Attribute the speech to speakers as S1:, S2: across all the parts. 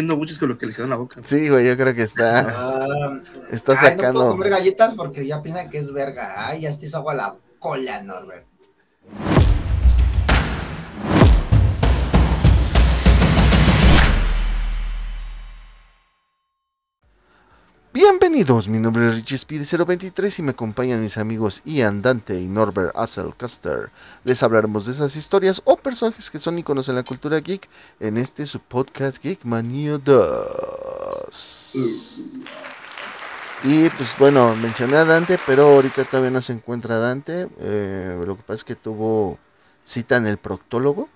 S1: haciendo buches con lo que le quedó en la boca.
S2: Sí, güey, yo creo que está.
S3: Ah,
S2: está
S3: ay, no
S2: sacando.
S3: puedo comer galletas porque ya piensan que es verga. Ay, ya te hizo agua la cola, Norbert.
S2: Bienvenidos, mi nombre es Richie Speed 023 y me acompañan mis amigos Ian Dante y Norbert Asselcaster. Les hablaremos de esas historias o personajes que son iconos en la cultura geek en este su podcast Geek Mania 2. Y pues bueno, mencioné a Dante, pero ahorita todavía no se encuentra Dante. eh, lo que pasa es que tuvo cita en el proctólogo.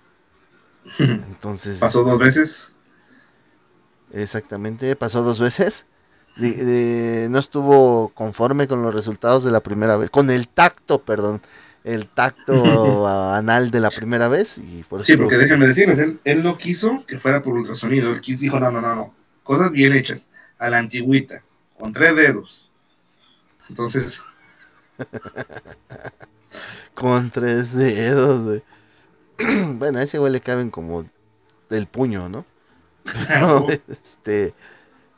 S2: Entonces,
S1: Pasó dos veces.
S2: Exactamente, pasó dos veces. De- de- no estuvo conforme con los resultados de la primera vez, con el tacto, perdón, el tacto anal de la primera vez y por eso
S1: Sí, porque déjenme decirles, él, él no quiso que fuera por ultrasonido. Él dijo, no, no, no, no. Cosas bien hechas, a la antigüita, con tres dedos. Entonces,
S2: con tres dedos, güey. bueno, a ese güey le caben como del puño, ¿no? No, este,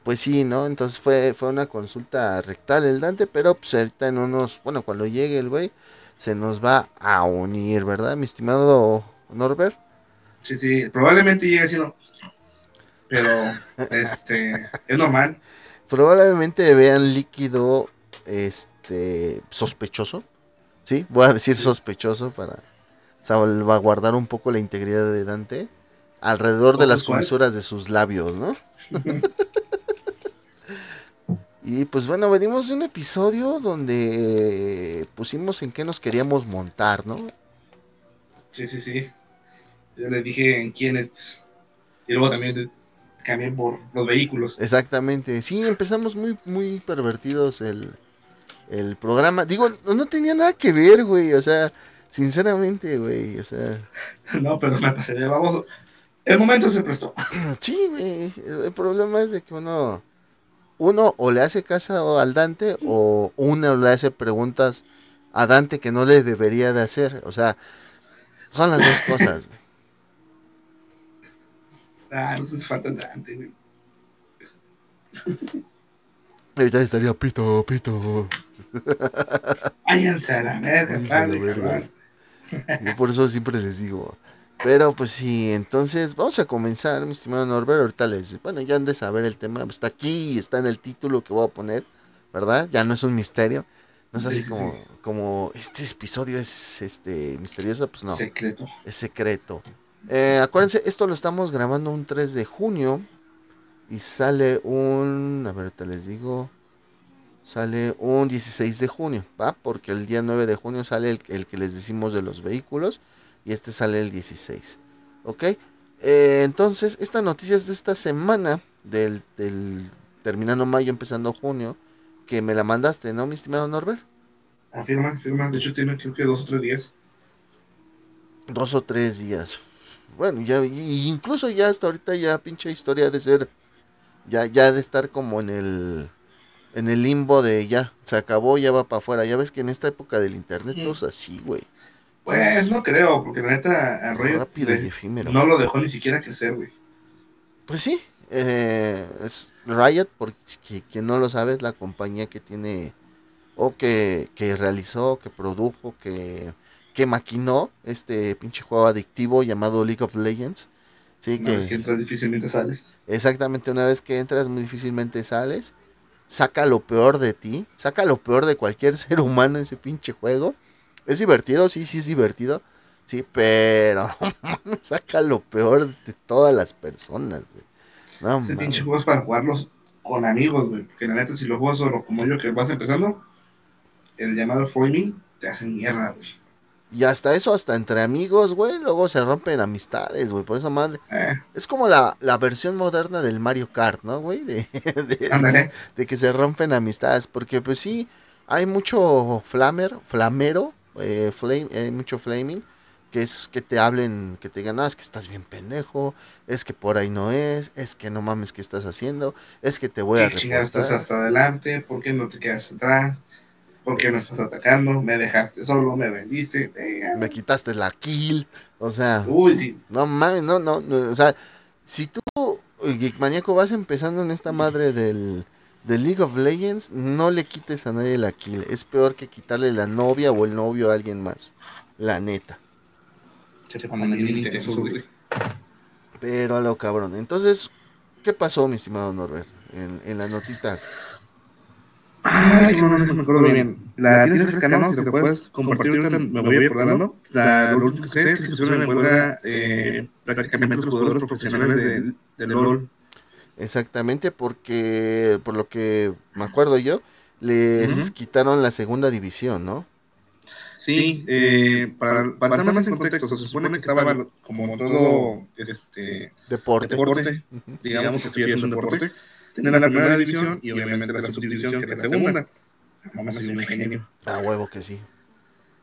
S2: pues sí, ¿no? Entonces fue, fue una consulta rectal el Dante, pero pues ahorita en unos, bueno, cuando llegue el güey, se nos va a unir, ¿verdad, mi estimado Norbert?
S1: sí, sí, probablemente llegue así, no. Pero, este, es normal.
S2: Probablemente vean líquido, este, sospechoso, ¿sí? Voy a decir
S1: Sí.
S2: sospechoso para salvaguardar un poco la integridad de Dante alrededor de las comisuras de sus labios, ¿no? Y pues bueno, venimos de un episodio donde eh, pusimos en qué nos queríamos montar, ¿no?
S1: Sí, sí, sí. Yo le dije en quién es. Y luego también cambié por los vehículos.
S2: Exactamente. Sí, empezamos muy, muy pervertidos el, el programa. Digo, no, tenía nada que ver, güey. O sea, sinceramente, güey. O sea,
S1: No, pero me pasé vamos. El momento se prestó.
S2: sí, güey. El, el problema es de que uno, uno o le hace caso al Dante o uno le hace preguntas a Dante que no le debería de hacer. O sea, son las dos cosas.
S1: Ah, no se falta Dante, güey.
S2: Ahorita estaría pito, pito.
S1: Váyanse a la verga,
S2: verga.
S1: cabrón.
S2: Yo por eso siempre les digo. Pero pues sí, entonces vamos a comenzar, mi estimado Norbert. Ahorita les. Bueno, ya han de saber el tema. Está aquí, está en el título que voy a poner, ¿verdad? Ya no es un misterio. No es
S1: Sí,
S2: así
S1: sí,
S2: como,
S1: sí.
S2: como este episodio es este misterioso, pues no,
S1: Secreto.
S2: es secreto. Eh, acuérdense, esto lo estamos grabando un 3 de junio y sale un. A ver, ahorita les digo. Sale un 16 de junio, ¿va? Porque el día 9 de junio sale el, el que les decimos de los vehículos y este sale el 16. ¿Ok? Eh, entonces, esta noticia es de esta semana, del, del terminando mayo, empezando junio, que me la mandaste, ¿no, mi estimado Norbert?
S1: Afirma, afirma. De hecho, tiene creo que dos o tres días.
S2: Dos o tres días. Bueno, ya, y incluso ya hasta ahorita ya pinche historia de ser, ya, ya de estar como en el, en el limbo de ya, se acabó, ya va para afuera. Ya ves que en esta época del internet todo es así, güey.
S1: Pues no creo, porque la neta, Arroyo
S2: Rápido y efímero.
S1: no lo dejó ni siquiera crecer, güey.
S2: Pues sí, eh, es Riot, porque quien no lo sabe, es la compañía que tiene, o que, que realizó, que produjo, que, que maquinó este pinche juego adictivo llamado League of Legends. Sí,
S1: Una
S2: que,
S1: vez que entras difícilmente sales.
S2: exactamente una vez que entras muy difícilmente sales. Saca lo peor de ti, saca lo peor de cualquier ser humano en ese pinche juego. Es divertido, sí, sí es divertido. Sí, pero saca lo peor de todas las personas, güey. No,
S1: Ese pinche juego es para jugarlos con amigos, güey. Porque la neta, si lo juegas solo como yo, que vas empezando, el llamado flaming, te hacen mierda, güey.
S2: Y hasta eso, hasta entre amigos, güey, luego se rompen amistades, güey. Por esa madre.
S1: Eh,
S2: Es como la, la versión moderna del Mario Kart, ¿no, güey? De, de-
S1: ándale.
S2: de que se rompen amistades. Porque, pues sí, hay mucho flamer, flamero, eh, flame, hay mucho flaming. Que es que te hablen, que te digan, no, es que estás bien pendejo, es que por ahí no es, es que no mames, ¿qué estás haciendo? Es que te voy a
S1: ¿Qué estás hasta adelante? ¿Por qué no te quedas atrás? ¿Por qué no estás atacando? ¿Me dejaste solo? ¿Me vendiste? Eh,
S2: Me quitaste la kill, o sea...
S1: Uy, sí.
S2: No mames, no, no, no, o sea, si tú Geekmaniaco, vas empezando en esta madre del, del League of Legends, no le quites a nadie la kill. Es peor que quitarle la novia o el novio a alguien más. La neta.
S1: Se bien intensos, güey.
S2: Pero a lo cabrón. Entonces, ¿qué pasó, mi estimado Norbert? En, en la notita.
S1: Ay, no, no, no me acuerdo bien. La tienes fresca, ¿no? Si lo puedes compartir ahorita, me voy acordando. La, lo último que sé es que pusieron en huelga eh, prácticamente los jugadores profesionales del, del LOL.
S2: Exactamente, porque por lo que me acuerdo yo, les quitaron la segunda división, ¿no?
S1: Sí, eh, para, para estar más en contexto, se supone que estaba como todo este
S2: Deporte.
S1: deporte, digamos que sí es un deporte, tener la primera división y obviamente la subdivisión que es la segunda. Vamos a ser un genio.
S2: A huevo que sí.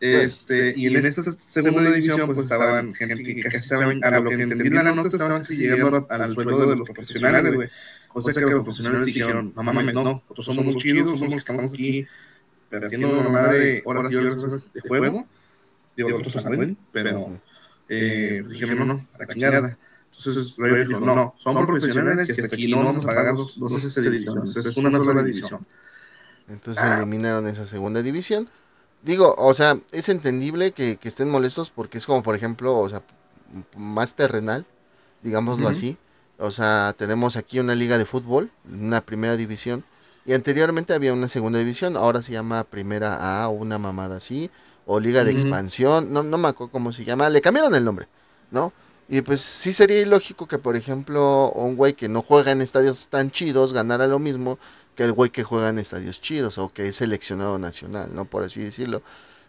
S1: Este, y en esta segunda división pues estaban gente que casi estaban, a lo que entendí en la nota, estaban casi llegando al sueldo de los profesionales, güey. O sea que los profesionales dijeron, no mames, no, nosotros somos los chidos, somos los que estamos aquí perdiendo una madre horas y horas de juego. Digo, otros saben, pero eh, dijeron, no, no, a la chingada. Entonces Riot dijo, no, no, son profesionales y hasta aquí no vamos a pagar dos, dos este, divisiones, es una sola división.
S2: Entonces
S1: Ah.
S2: eliminaron esa segunda división. Digo, o sea, es entendible que, que estén molestos porque es como, por ejemplo, o sea, más terrenal, digámoslo así. O sea, tenemos aquí una liga de fútbol, una primera división, y anteriormente había una segunda división, ahora se llama Primera A o una mamada así, o Liga de. Expansión, no, no me acuerdo cómo se llama, le cambiaron el nombre, ¿no? Y pues sí sería ilógico que, por ejemplo, un güey que no juega en estadios tan chidos ganara lo mismo que el güey que juega en estadios chidos o que es seleccionado nacional, ¿no? Por así decirlo.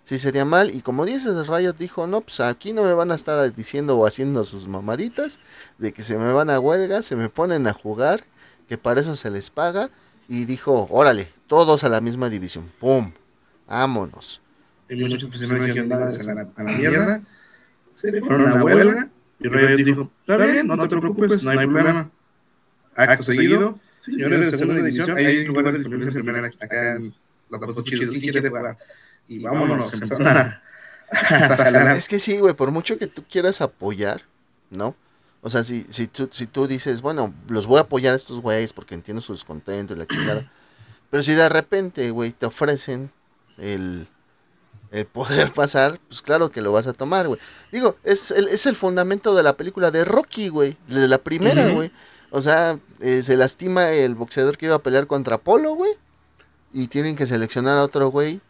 S2: Sí sería mal. Y como dices, Riot dijo, no, pues aquí no me van a estar diciendo o haciendo sus mamaditas de que se me van a huelga, se me ponen a jugar, que para eso se les paga. Y dijo, órale, todos a la misma división. ¡Pum! Vámonos.
S1: Y muchos dijeron, nada, a la, a la mierda. Se fueron a la huelga. Y Riot dijo, está bien, no te preocupes, no hay problema. Acto seguido, señores de segunda división, hay lugares de primera acá en los chidos. ¿Quién quiere jugar? Y vámonos, empezaron a, a jalar.
S2: Es que sí, güey, por mucho que tú quieras apoyar, ¿no? O sea, si, si, tú, si tú dices, bueno, los voy a apoyar a estos güeyes porque entiendo su descontento y la chingada. Pero si de repente, güey, te ofrecen el, el poder pasar, pues claro que lo vas a tomar, güey. Digo, es el, es el fundamento de la película de Rocky, güey. De la primera, güey. O sea, eh, se lastima el boxeador que iba a pelear contra Apolo, güey. Y tienen que seleccionar a otro güey.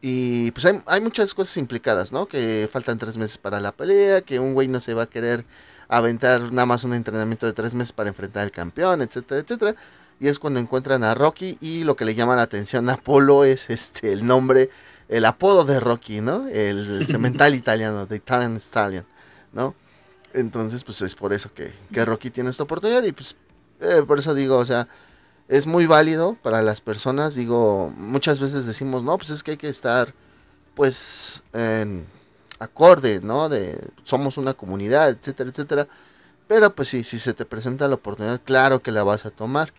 S2: Y pues hay, hay muchas cosas implicadas, ¿no? Que faltan tres meses para la pelea, que un güey no se va a querer aventar nada más un entrenamiento de tres meses para enfrentar al campeón, etcétera, etcétera. Y es cuando encuentran a Rocky y lo que le llama la atención a Apolo es este el nombre, el apodo de Rocky, ¿no? El, el cemental italiano, de Italian Stallion, ¿no? Entonces, pues es por eso que, que Rocky tiene esta oportunidad y pues eh, por eso digo, o sea, es muy válido para las personas, digo, muchas veces decimos, no, pues es que hay que estar, pues, en acorde, ¿no? De somos una comunidad, etcétera, etcétera. Pero pues sí, si se te presenta la oportunidad, claro que la vas a tomar,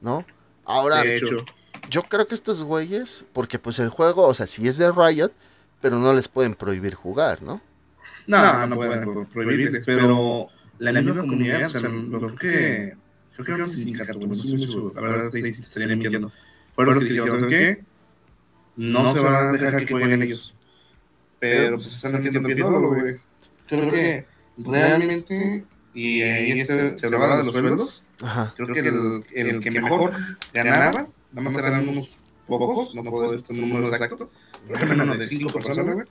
S2: ¿no? Ahora,
S1: De hecho,
S2: yo creo que estos güeyes, porque pues el juego, o sea, sí es de Riot, pero no les pueden prohibir jugar, ¿no?
S1: No, no pueden pro- prohibirles, pero la misma comunidad, o sea, lo creo que, creo que era un sindicato, no estoy muy seguro, la verdad te estaría mintiendo. Fueron los que dijeron, ¿saben qué? No se va a dejar que jueguen ellos. Pero pues están metiendo pie solo, güey. Creo que realmente, y ahí este, se hablaba de los sueldos, creo que el, el que mejor ganaba, nada más eran unos pocos, no puedo decir el número exacto, pero eran menos de 5 personas, güey.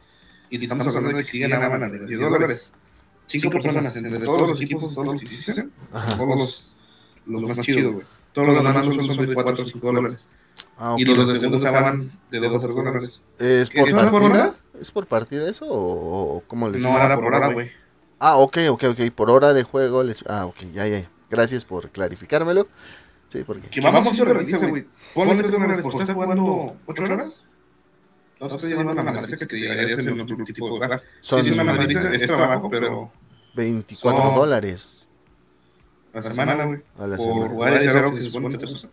S1: Y si estamos hablando de que sí ganaban a 10 dólares. 5 personas entre todos los equipos, todos los que existen, los, los más chidos, güey. Todos los demás son de 4 o 5 dólares.
S2: Ah, ok.
S1: Y los de segundos estaban de 2 o 3 dólares.
S2: ¿Es
S1: ¿Que
S2: por
S1: no es por
S2: partida?
S1: horas?
S2: ¿Es por partida eso o, cómo les
S1: No, era por hora, güey.
S2: Ah, ok, ok, ok. Por hora de juego les... Ah, ok, ya, ya. Gracias por clarificármelo. Sí, porque...
S1: Que vamos a hacer güey. Ponle 3 dólares por estar jugando 8 horas. No te estoy llevando una madriza que te llegarías en otro tipo de lugar.
S2: Son
S1: Sí, es una madriza, es trabajo, pero
S2: 24
S1: son-
S2: dólares
S1: a la semana, güey.
S2: a la
S1: Por
S2: semana.
S1: jugar es algo que se supone que te gusta.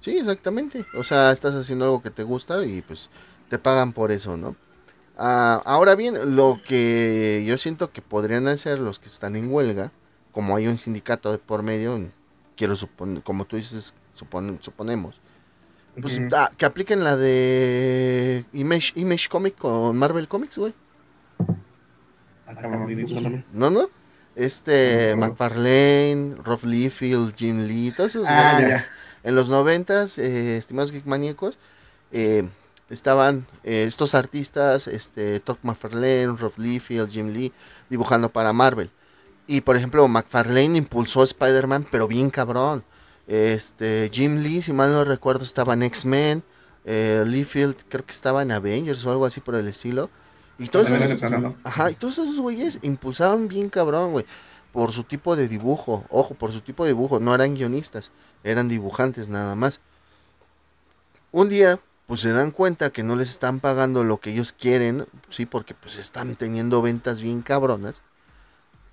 S2: Sí, exactamente. O sea, estás haciendo algo que te gusta y pues te pagan por eso, ¿no? Ah, ahora bien, lo que yo siento que podrían hacer los que están en huelga, como hay un sindicato de por medio, quiero suponer, como tú dices, supon- suponemos, pues ah, que apliquen la de Image, Image Comic con Marvel Comics, güey.
S1: Ah.
S2: ¿No, no? Este,
S1: No.
S2: McFarlane, Rob Liefeld, Jim Lee, todos esos
S1: Ah, ya.
S2: En los noventas, eh, estimados geek maníacos, eh, estaban eh, estos artistas, este, Todd McFarlane, Rob Liefeld, Jim Lee, dibujando para Marvel. Y por ejemplo, McFarlane impulsó Spider-Man, pero bien cabrón. Este, Jim Lee, si mal no recuerdo, estaba en X-Men. Eh, Liefeld creo que estaba en Avengers o algo así por el estilo. Y todos esos-. Ajá, y todos esos güeyes impulsaron bien cabrón, güey. Por su tipo de dibujo. Ojo, por su tipo de dibujo. No eran guionistas. Eran dibujantes nada más. Un día, pues se dan cuenta que no les están pagando lo que ellos quieren. Sí, porque pues están teniendo ventas bien cabronas.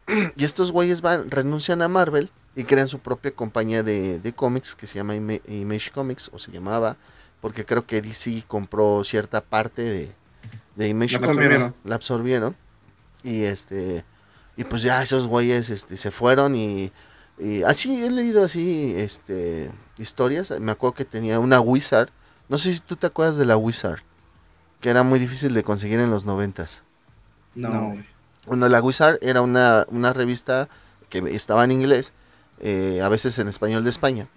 S2: Y estos güeyes van, renuncian a Marvel y crean su propia compañía de, de cómics que se llama Ima- Image Comics. O se llamaba. Porque creo que DC compró cierta parte de, de Image
S1: La
S2: Comics.
S1: absorbieron.
S2: La absorbieron. Y este. Y pues ya esos güeyes este, se fueron y, y así he leído así este historias. Me acuerdo que tenía una Wizard. No sé si tú te acuerdas de la Wizard. Que era muy difícil de conseguir en los noventas.
S1: No, güey.
S2: Bueno, la Wizard era una, una revista que estaba en inglés, eh, a veces en español de España,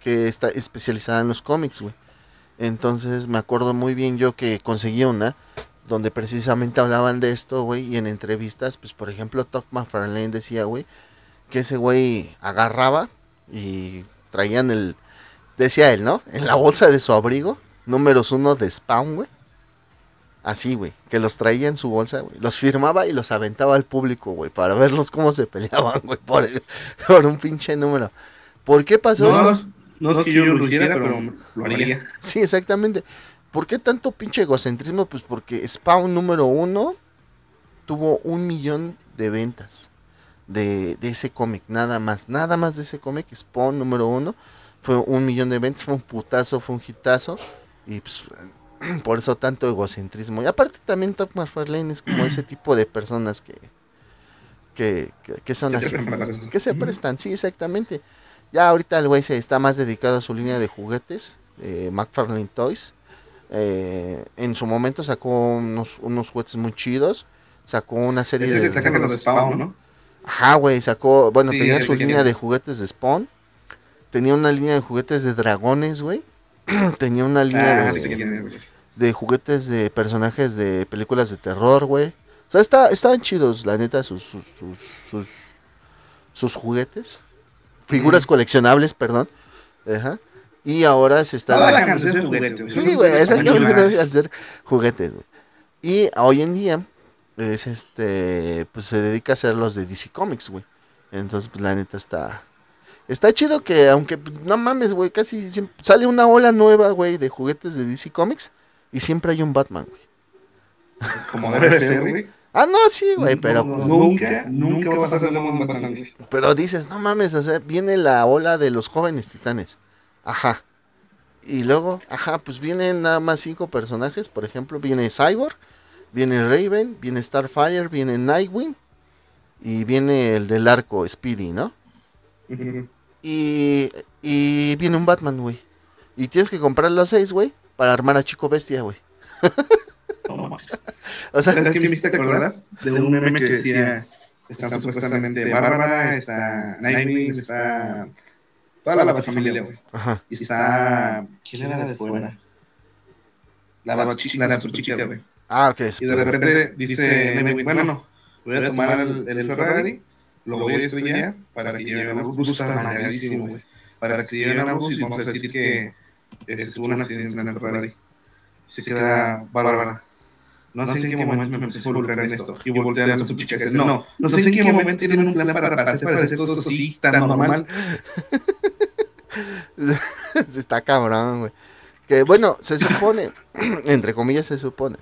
S2: que está especializada en los cómics, güey. Entonces me acuerdo muy bien yo que conseguí una donde precisamente hablaban de esto, güey, y en entrevistas, pues por ejemplo, Todd McFarlane decía, güey, que ese güey agarraba y traían el, decía él, ¿no? En la bolsa de su abrigo, números uno de Spawn, güey. Así, güey, que los traía en su bolsa, güey. Los firmaba y los aventaba al público, güey, para verlos cómo se peleaban, güey, por, el- por un pinche número. ¿Por qué pasó
S1: No,
S2: eso?
S1: no, no es que yo lo hiciera, pero lo haría.
S2: Sí, exactamente. ¿Por qué tanto pinche egocentrismo? Pues porque Spawn número uno tuvo un millón de ventas de, de ese cómic, nada más, nada más de ese cómic, Spawn número uno, fue un millón de ventas, fue un putazo, fue un hitazo, y pues por eso tanto egocentrismo. Y aparte también Top McFarlane es como ese tipo de personas que, que, que, que son así, que se prestan, sí, exactamente. Ya ahorita el güey se está más dedicado a su línea de juguetes, eh, McFarlane Toys. Eh, en su momento sacó unos, unos juguetes muy chidos. Sacó una serie
S1: Ese
S2: de.
S1: se los de Spawn, ¿no?
S2: Ajá, güey, sacó. Bueno,
S1: Sí,
S2: tenía su línea de juguetes de Spawn. Tenía una línea de juguetes de dragones, güey. tenía una línea
S1: Ah,
S2: de,
S1: es,
S2: de juguetes de personajes de películas de terror, güey. O sea, está, estaban chidos, la neta, sus, sus, sus, sus, sus juguetes. Figuras
S1: Ujú.
S2: coleccionables, perdón. Ajá. Y ahora se está...
S1: Güey.
S2: Sí, güey, dejan de ser juguetes, güey. Y hoy en día, es este, pues se dedica a hacer los de DC Comics, güey. Entonces, pues la neta está... Está chido que, aunque, pues, no mames, güey, casi siempre, sale una ola nueva, güey, de juguetes de DC Comics y siempre hay un Batman, güey.
S1: Como debe ser, güey.
S2: Ah, no, sí, güey, pero,
S1: No,
S2: pues,
S1: nunca, nunca vas a hacer un Batman, güey.
S2: pero dices, no mames, o sea, viene la ola de los jóvenes titanes. Ajá. Y luego, ajá, pues vienen nada más cinco personajes. Por ejemplo, viene Cyborg, viene Raven, viene Starfire, viene Nightwing y viene el del arco Speedy, ¿no? Y, y viene un Batman, güey. Y tienes que comprar los seis, güey, para armar a Chico Bestia, güey.
S1: No mames.
S2: O sea,
S1: ¿Sabes qué me hiciste acordar? De un meme que decía, está supuestamente Bárbara, está Nightwing, está toda la familia, güey.
S2: ajá.
S1: Y está... ¿Quién era la de fuera? La bachica, la chica, güey.
S2: Ah, ok.
S1: Y de repente dice bueno, voy a tomar el, el Ferrari, lo voy a estrellar para que lleguen a bus. Está güey. Para que se lleguen a bus y vamos a decir que eh, tuvo un accidente en el Ferrari. Y se queda Bárbara. No sé en qué momento me empecé a involucrar en esto. Y voltean a su chica y dice, no, no sé en qué momento tienen un plan para, para hacer parecer todo esto así, tan normal.
S2: Sí, Está cabrón, güey. Que bueno, se supone, entre comillas se supone,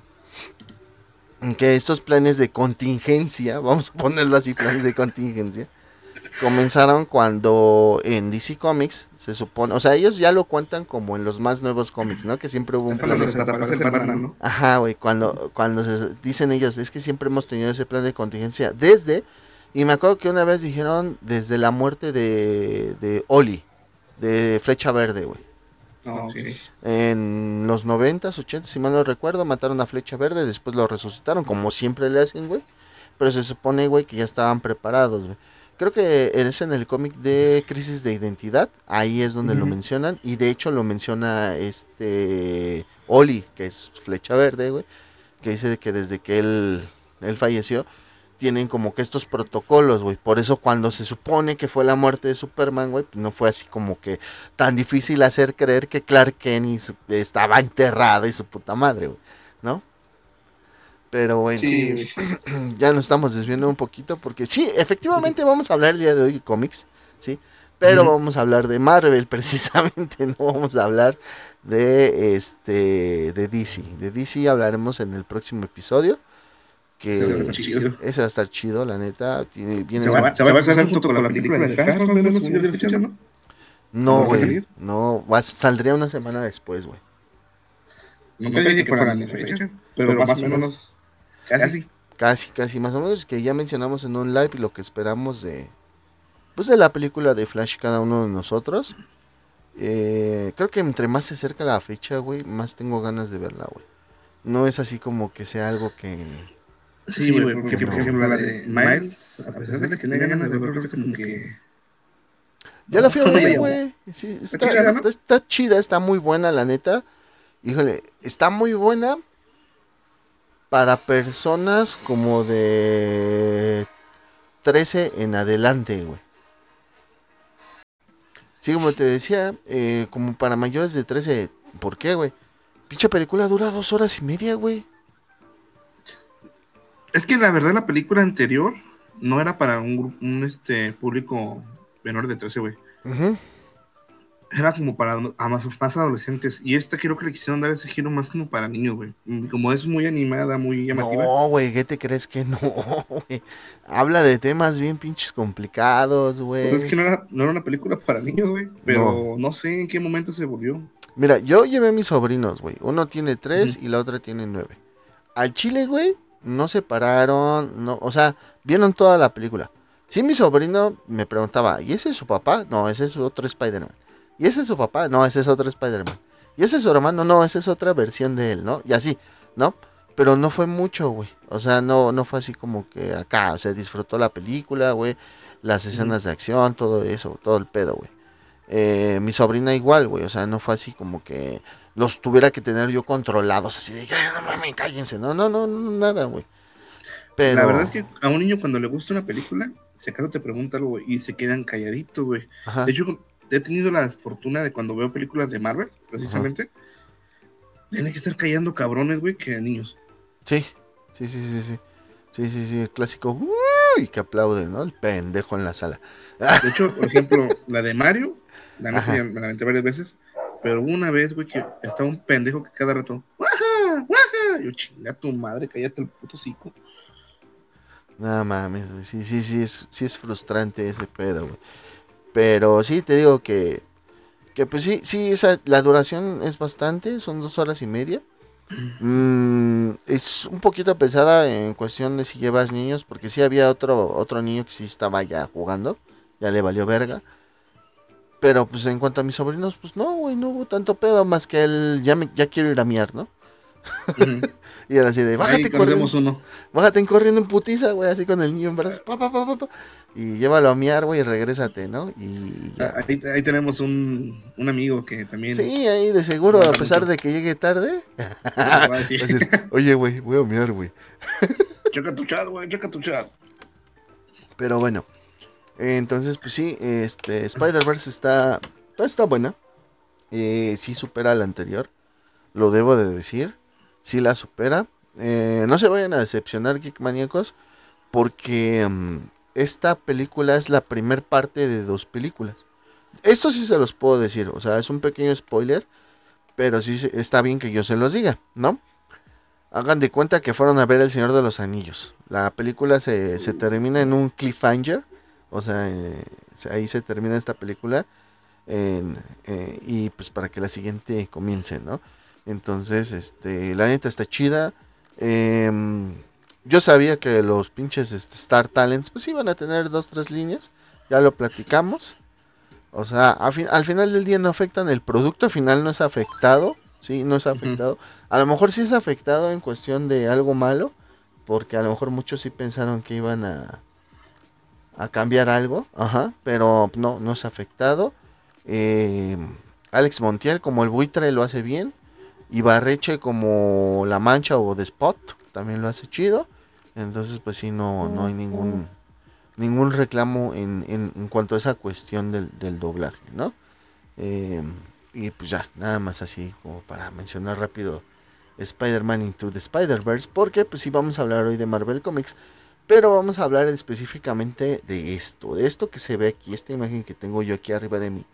S2: que estos planes de contingencia, vamos a ponerlo así, planes de contingencia, comenzaron cuando en DC Comics se supone, o sea, ellos ya lo cuentan como en los más nuevos cómics, ¿no? Que siempre hubo un plan.
S1: ¿no?
S2: Ajá, güey, cuando, cuando se dicen ellos, es que siempre hemos tenido ese plan de contingencia desde Y me acuerdo que una vez dijeron desde la muerte de, de Oli, de Flecha Verde, güey.
S1: Ah, ok.
S2: En los 90s, 80 si mal no recuerdo, mataron a Flecha Verde, después lo resucitaron, como siempre le hacen, güey. Pero se supone, güey, que ya estaban preparados, güey. Creo que es en el cómic de Crisis de Identidad, ahí es donde lo mencionan, y de hecho lo menciona este Oli, que es Flecha Verde, güey, que dice que desde que él, él falleció, tienen como que estos protocolos, güey. Por eso cuando se supone que fue la muerte de Superman, güey, pues no fue así como que tan difícil hacer creer que Clark Kent estaba enterrado y su puta madre, güey. Pero bueno,
S1: Sí,
S2: ya nos estamos desviando un poquito porque sí, efectivamente vamos a hablar el día de hoy de cómics, ¿sí? Pero
S1: Ujú.
S2: vamos a hablar de Marvel precisamente, no vamos a hablar de este de DC. De DC hablaremos en el próximo episodio que
S1: Sí, está chido.
S2: ese va a estar chido, la neta, tiene viene
S1: Se va, se va a hacer junto con la película de escuché, ¿no?
S2: No,
S1: ¿No va a
S2: güey, no, va- saldría una semana después, güey.
S1: Nunca dije que fuera la misma fecha, pero más o menos casi.
S2: Casi, casi, más o menos, que ya mencionamos en un live lo que esperamos de, pues de la película de Flash cada uno de nosotros. Eh, creo que entre más se acerca la fecha, güey, más tengo ganas de verla, güey. No es así como que sea algo que...
S1: Sí, güey, porque por ejemplo la de Miles, a pesar de que tenía ganas de verlo, como que...
S2: Ya la fui a
S1: ¿Cómo
S2: ver, güey. Sí, está,
S1: chida, ¿no?
S2: está- está chida, está muy buena, la neta. Híjole, está muy buena para personas como de 13 en adelante, güey. Sí, como te decía, eh, como para mayores de 13. ¿Por qué, güey? Pinche película dura dos horas y media, güey.
S1: Es que la verdad la película anterior no era para un, un este, público menor de 13, güey.
S2: Ujú.
S1: Era como para a más, más adolescentes. Y esta creo que le quisieron dar ese giro más como para niños, güey. Y Como es muy animada, muy llamativa.
S2: No, güey, ¿qué te crees que no, güey? Habla de temas bien pinches complicados, güey.
S1: Pues es que no era, no era una película para niños, güey. Pero no. sé en qué momento se volvió.
S2: Mira, yo llevé a mis sobrinos, güey. Uno tiene tres y la otra tiene nueve. Al chile, güey, no se pararon, no, o sea, vieron toda la película. Sí, mi sobrino me preguntaba, ¿y ese es su papá? No, ese es otro Spider-Man. ¿Y ese es su papá? No, ese es otro Spider-Man. ¿Y ese es su hermano? No, esa es otra versión de él, ¿no? Y así, ¿no? Pero no fue mucho, güey. O sea, no, no fue así como que acá, o sea, disfrutó la película, güey. Las escenas de acción, todo eso, todo el pedo, güey. Eh, mi sobrina igual, güey. O sea, no fue así como que los tuviera que tener yo controlados, así de, "Ay, no mames, cállense. No, no, no, no, nada, güey. Pero...
S1: La verdad es que a un niño cuando le gusta una película, si acaso te pregunta algo güey, y se quedan calladitos, güey.
S2: Ajá.
S1: De hecho, he tenido la fortuna de cuando veo películas de Marvel, precisamente, tienen que estar callando cabrones, güey, que niños.
S2: Sí, sí, sí, sí, sí. Sí, sí, sí, el clásico, uy, que aplaude, ¿no? El pendejo en la sala.
S1: De hecho, por ejemplo, la de Mario, la neta ya me la aventé varias veces, pero una vez, güey, que estaba un pendejo que cada rato, ¡guaja! ¡guaja! Yo, chinga tu madre, cállate el puto cico.
S2: No mames, güey. Sí, sí, sí, es, sí es frustrante ese pedo, güey. Pero sí, te digo que, que pues sí, sí, esa, la duración es bastante, son dos horas y media. Mm, es un poquito pesada en cuestión de si llevas niños, porque sí había otro, otro niño que sí estaba ya jugando, ya le valió verga. Pero pues en cuanto a mis sobrinos, pues no, güey, no hubo tanto pedo, más que él ya, me, ya quiero ir a miar, ¿no? Y era así de, bájate
S1: Ahí
S2: corriendo.
S1: uno.
S2: Bájate en corriendo en putiza, güey, así con el niño en brazos. pa, pa, pa, pa, pa, y llévalo a miar, güey, y regrésate, ¿no? Y.
S1: Ah, Ahí, ahí tenemos un, un amigo que también...
S2: Sí, ahí de seguro, a pesar
S1: mucho.
S2: de que llegue tarde.
S1: va a decir,
S2: Oye, güey, voy a miar, güey.
S1: checa tu chat, güey, checa tu chat.
S2: Pero bueno. Entonces, pues sí, este Spider-Verse está, está buena. Eh, sí supera la anterior. Lo debo de decir. Sí la supera. Eh, no se vayan a decepcionar, Geek Maníacos. Porque mm, esta película es la primer parte de dos películas. Esto sí se los puedo decir. O sea, es un pequeño spoiler. Pero sí está bien que yo se los diga, ¿no? Hagan de cuenta que fueron a ver El Señor de los Anillos. La película se, se termina en un cliffhanger. O sea, eh, ahí se termina esta película. eh, y pues para que la siguiente comience, ¿no? Entonces, este, la neta está chida. Em, yo sabía que los pinches este, Star Talents pues iban a tener dos, tres líneas. Ya lo platicamos. O sea, al final del día no afectan, el producto final no es afectado, sí, no es afectado. A lo mejor sí es afectado en cuestión de algo malo, porque a lo mejor muchos sí pensaron que iban a, a cambiar algo, ajá, pero no, no es afectado. Eh, Alex Montiel como el buitre lo hace bien. Y Barreche como La Mancha o The Spot también lo hace chido. Entonces, pues sí, no, no hay ningún ningún reclamo en, en, cuanto a esa cuestión del, doblaje, ¿no? Eh, y pues ya, nada más así como para mencionar rápido Spider-Man Into the Spider-Verse, porque pues sí vamos a hablar hoy de Marvel Comics, pero vamos a hablar específicamente de esto, de esto que se ve aquí, esta imagen que tengo yo aquí arriba de mí,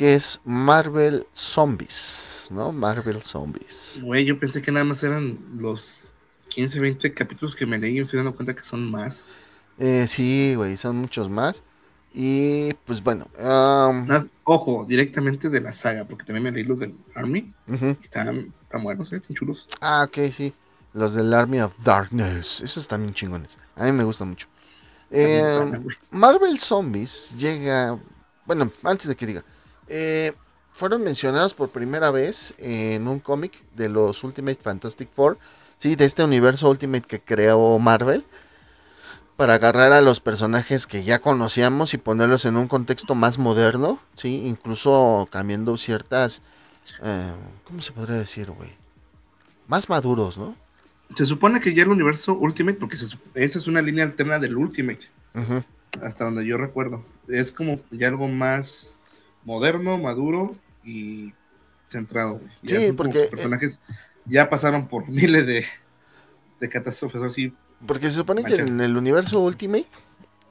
S2: que es Marvel Zombies, ¿no? Marvel Zombies.
S1: Güey, yo pensé que nada más eran los 15, 20 capítulos que me leí y me estoy dando cuenta que son más.
S2: Eh, sí, güey, son muchos más. Y pues bueno.
S1: ojo, directamente de la saga, porque también me leí los del Army. están, buenos, ¿eh? están chulos.
S2: Ah, ok, sí. Los del Army of Darkness. Esos están bien chingones. A mí me gustan mucho. Eh, Marvel Zombies llega. Bueno, antes de que diga. Eh, fueron mencionados por primera vez en un cómic de los Ultimate Fantastic Four. Sí, de este universo Ultimate que creó Marvel para agarrar a los personajes que ya conocíamos y ponerlos en un contexto más moderno, ¿sí? Incluso cambiando ciertas, eh, ¿cómo se podría decir, güey? Más maduros, ¿no?
S1: Se supone que ya el universo Ultimate, porque esa es una línea alterna del Ultimate, hasta donde yo recuerdo. Es como ya algo más moderno, maduro y centrado, sí, porque... Eh, personajes ya pasaron por miles de, de catástrofes así
S2: porque se supone que en el universo Ultimate,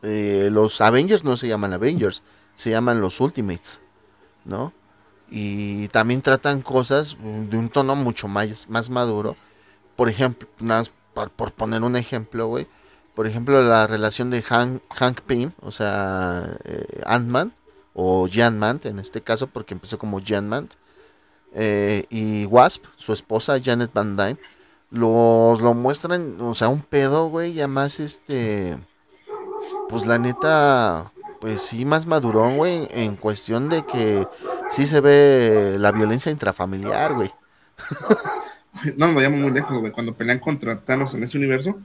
S2: eh, los Avengers no se llaman Avengers, se llaman los Ultimates, ¿no? Y también tratan cosas de un tono mucho más, más maduro. Por ejemplo, nada por, poner un ejemplo, güey. Por ejemplo, la relación de Hank, Hank Pym, o sea, eh, Ant-Man, o Jan-Man en este caso, porque empezó como Jan-Man, eh, y Wasp, su esposa Janet Van Dyne los lo muestran, o sea, un pedo, güey, ya más este, pues la neta, pues sí, más madurón, güey, en cuestión de que sí se ve la violencia intrafamiliar, güey.
S1: No me vayamos muy lejos, güey. Cuando pelean contra Thanos en ese universo,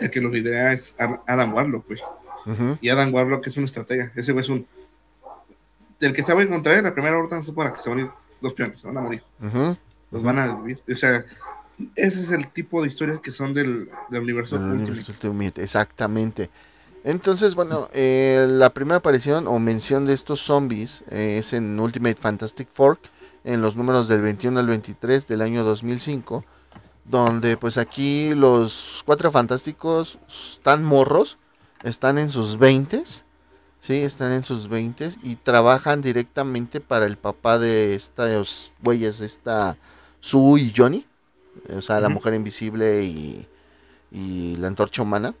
S1: el que los idea es Adam Warlock, güey. Y Adam Warlock es una estratega. Ese güey es un. El que se va a encontrar en la primera orden no se que se van a ir los peones, se van a morir. Los van a vivir. O sea, ese es el tipo de historias que son del, universo,
S2: Ultimate. Exactamente. Entonces, bueno, eh, la primera aparición o mención de estos zombies eh, es en Ultimate Fantastic Four, en los números del 21 al 23 del año 2005, donde pues aquí los cuatro fantásticos están morros, están en sus 20 Sí, están en sus 20 y trabajan directamente para el papá de estos güeyes, esta Sue y Johnny o sea, la mujer invisible y, la antorcha humana,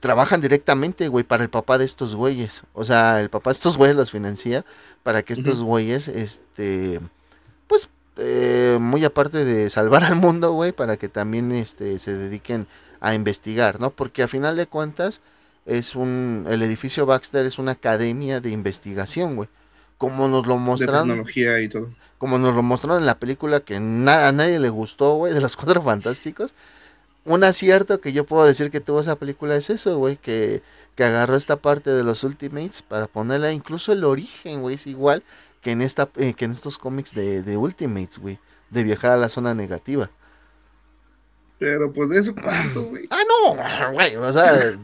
S2: trabajan directamente, güey, para el papá de estos güeyes. O sea, el papá de estos güeyes los financia para que estos güeyes, este, pues, eh, muy aparte de salvar al mundo, güey, para que también, este, se dediquen a investigar, ¿no? Porque a final de cuentas, es un, el edificio Baxter es una academia de investigación, güey. Como nos lo mostraron.
S1: De tecnología y todo
S2: como nos lo mostraron en la película que a nadie le gustó, güey, de los cuatro fantásticos. Un acierto que yo puedo decir que tuvo esa película es eso, güey, que, que agarró esta parte de los Ultimates para ponerla, incluso el origen, güey, es igual que en, esta, eh, que en estos cómics de, de Ultimates, güey, de viajar a la zona negativa.
S1: Pero pues de eso cuánto, güey.
S2: Ah, no, güey, o sea,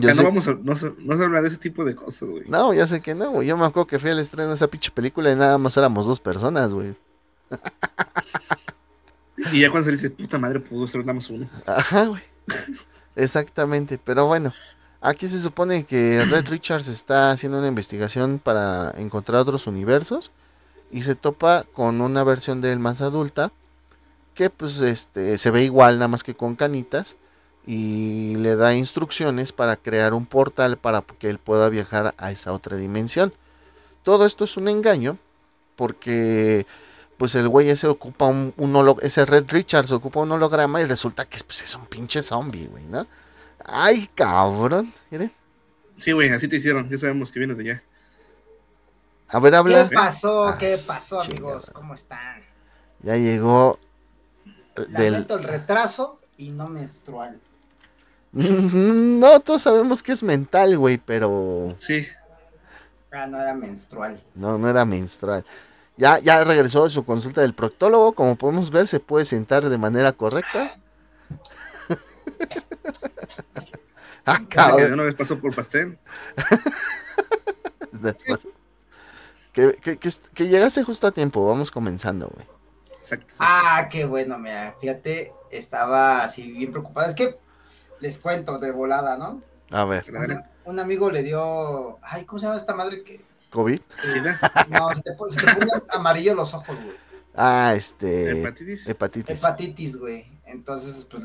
S1: ya no vamos a, no, se, habla de ese tipo de cosas, güey.
S2: No, ya sé que no, güey. Yo me acuerdo que fui al estreno de esa pinche película y nada más éramos dos personas, güey.
S1: y ya cuando se dice, puta madre, pudo ser nada más uno.
S2: Ajá, güey. Exactamente, pero bueno. Aquí se supone que Red Richards está haciendo una investigación para encontrar otros universos y se topa con una versión de él más adulta que pues este se ve igual nada más que con canitas y le da instrucciones para crear un portal para que él pueda viajar a esa otra dimensión. Todo esto es un engaño porque pues el güey ese ocupa un, un holo- ese Red Richards ocupa un holograma y resulta que pues, es un pinche zombie, güey, ¿no? Ay, cabrón. Miren.
S1: Sí, güey, así te hicieron. Ya sabemos que vienes de allá.
S2: A ver,
S3: ¿Qué
S2: habla.
S3: pasó?
S2: Ah,
S3: ¿Qué pasó,
S2: chingada.
S3: amigos? ¿Cómo están?
S2: Ya llegó del...
S3: Lamento el retraso y no menstrual.
S2: No, todos sabemos que es mental, güey, pero
S1: Sí.
S3: Ah, no era menstrual.
S2: no, no era menstrual. Ya, ya regresó de su consulta del proctólogo. Como podemos ver, se puede sentar de manera correcta. ah, cabrón.
S1: una vez pasó por pastel.
S2: Después. Que, que, que, que llegase justo a tiempo. Vamos comenzando, güey.
S1: Exacto. exacto.
S3: Ah, qué bueno, mira, fíjate, estaba así bien preocupado. Es que les cuento de volada, ¿no?
S2: A ver.
S3: Un amigo le dio, ay, ¿cómo se llama esta madre que?
S2: COVID.
S1: ¿Sida?
S3: No, se te, se te ponen amarillo los ojos, güey.
S2: Ah, este.
S1: ¿Hepatitis?
S2: Hepatitis.
S3: Hepatitis, güey. Entonces, pues,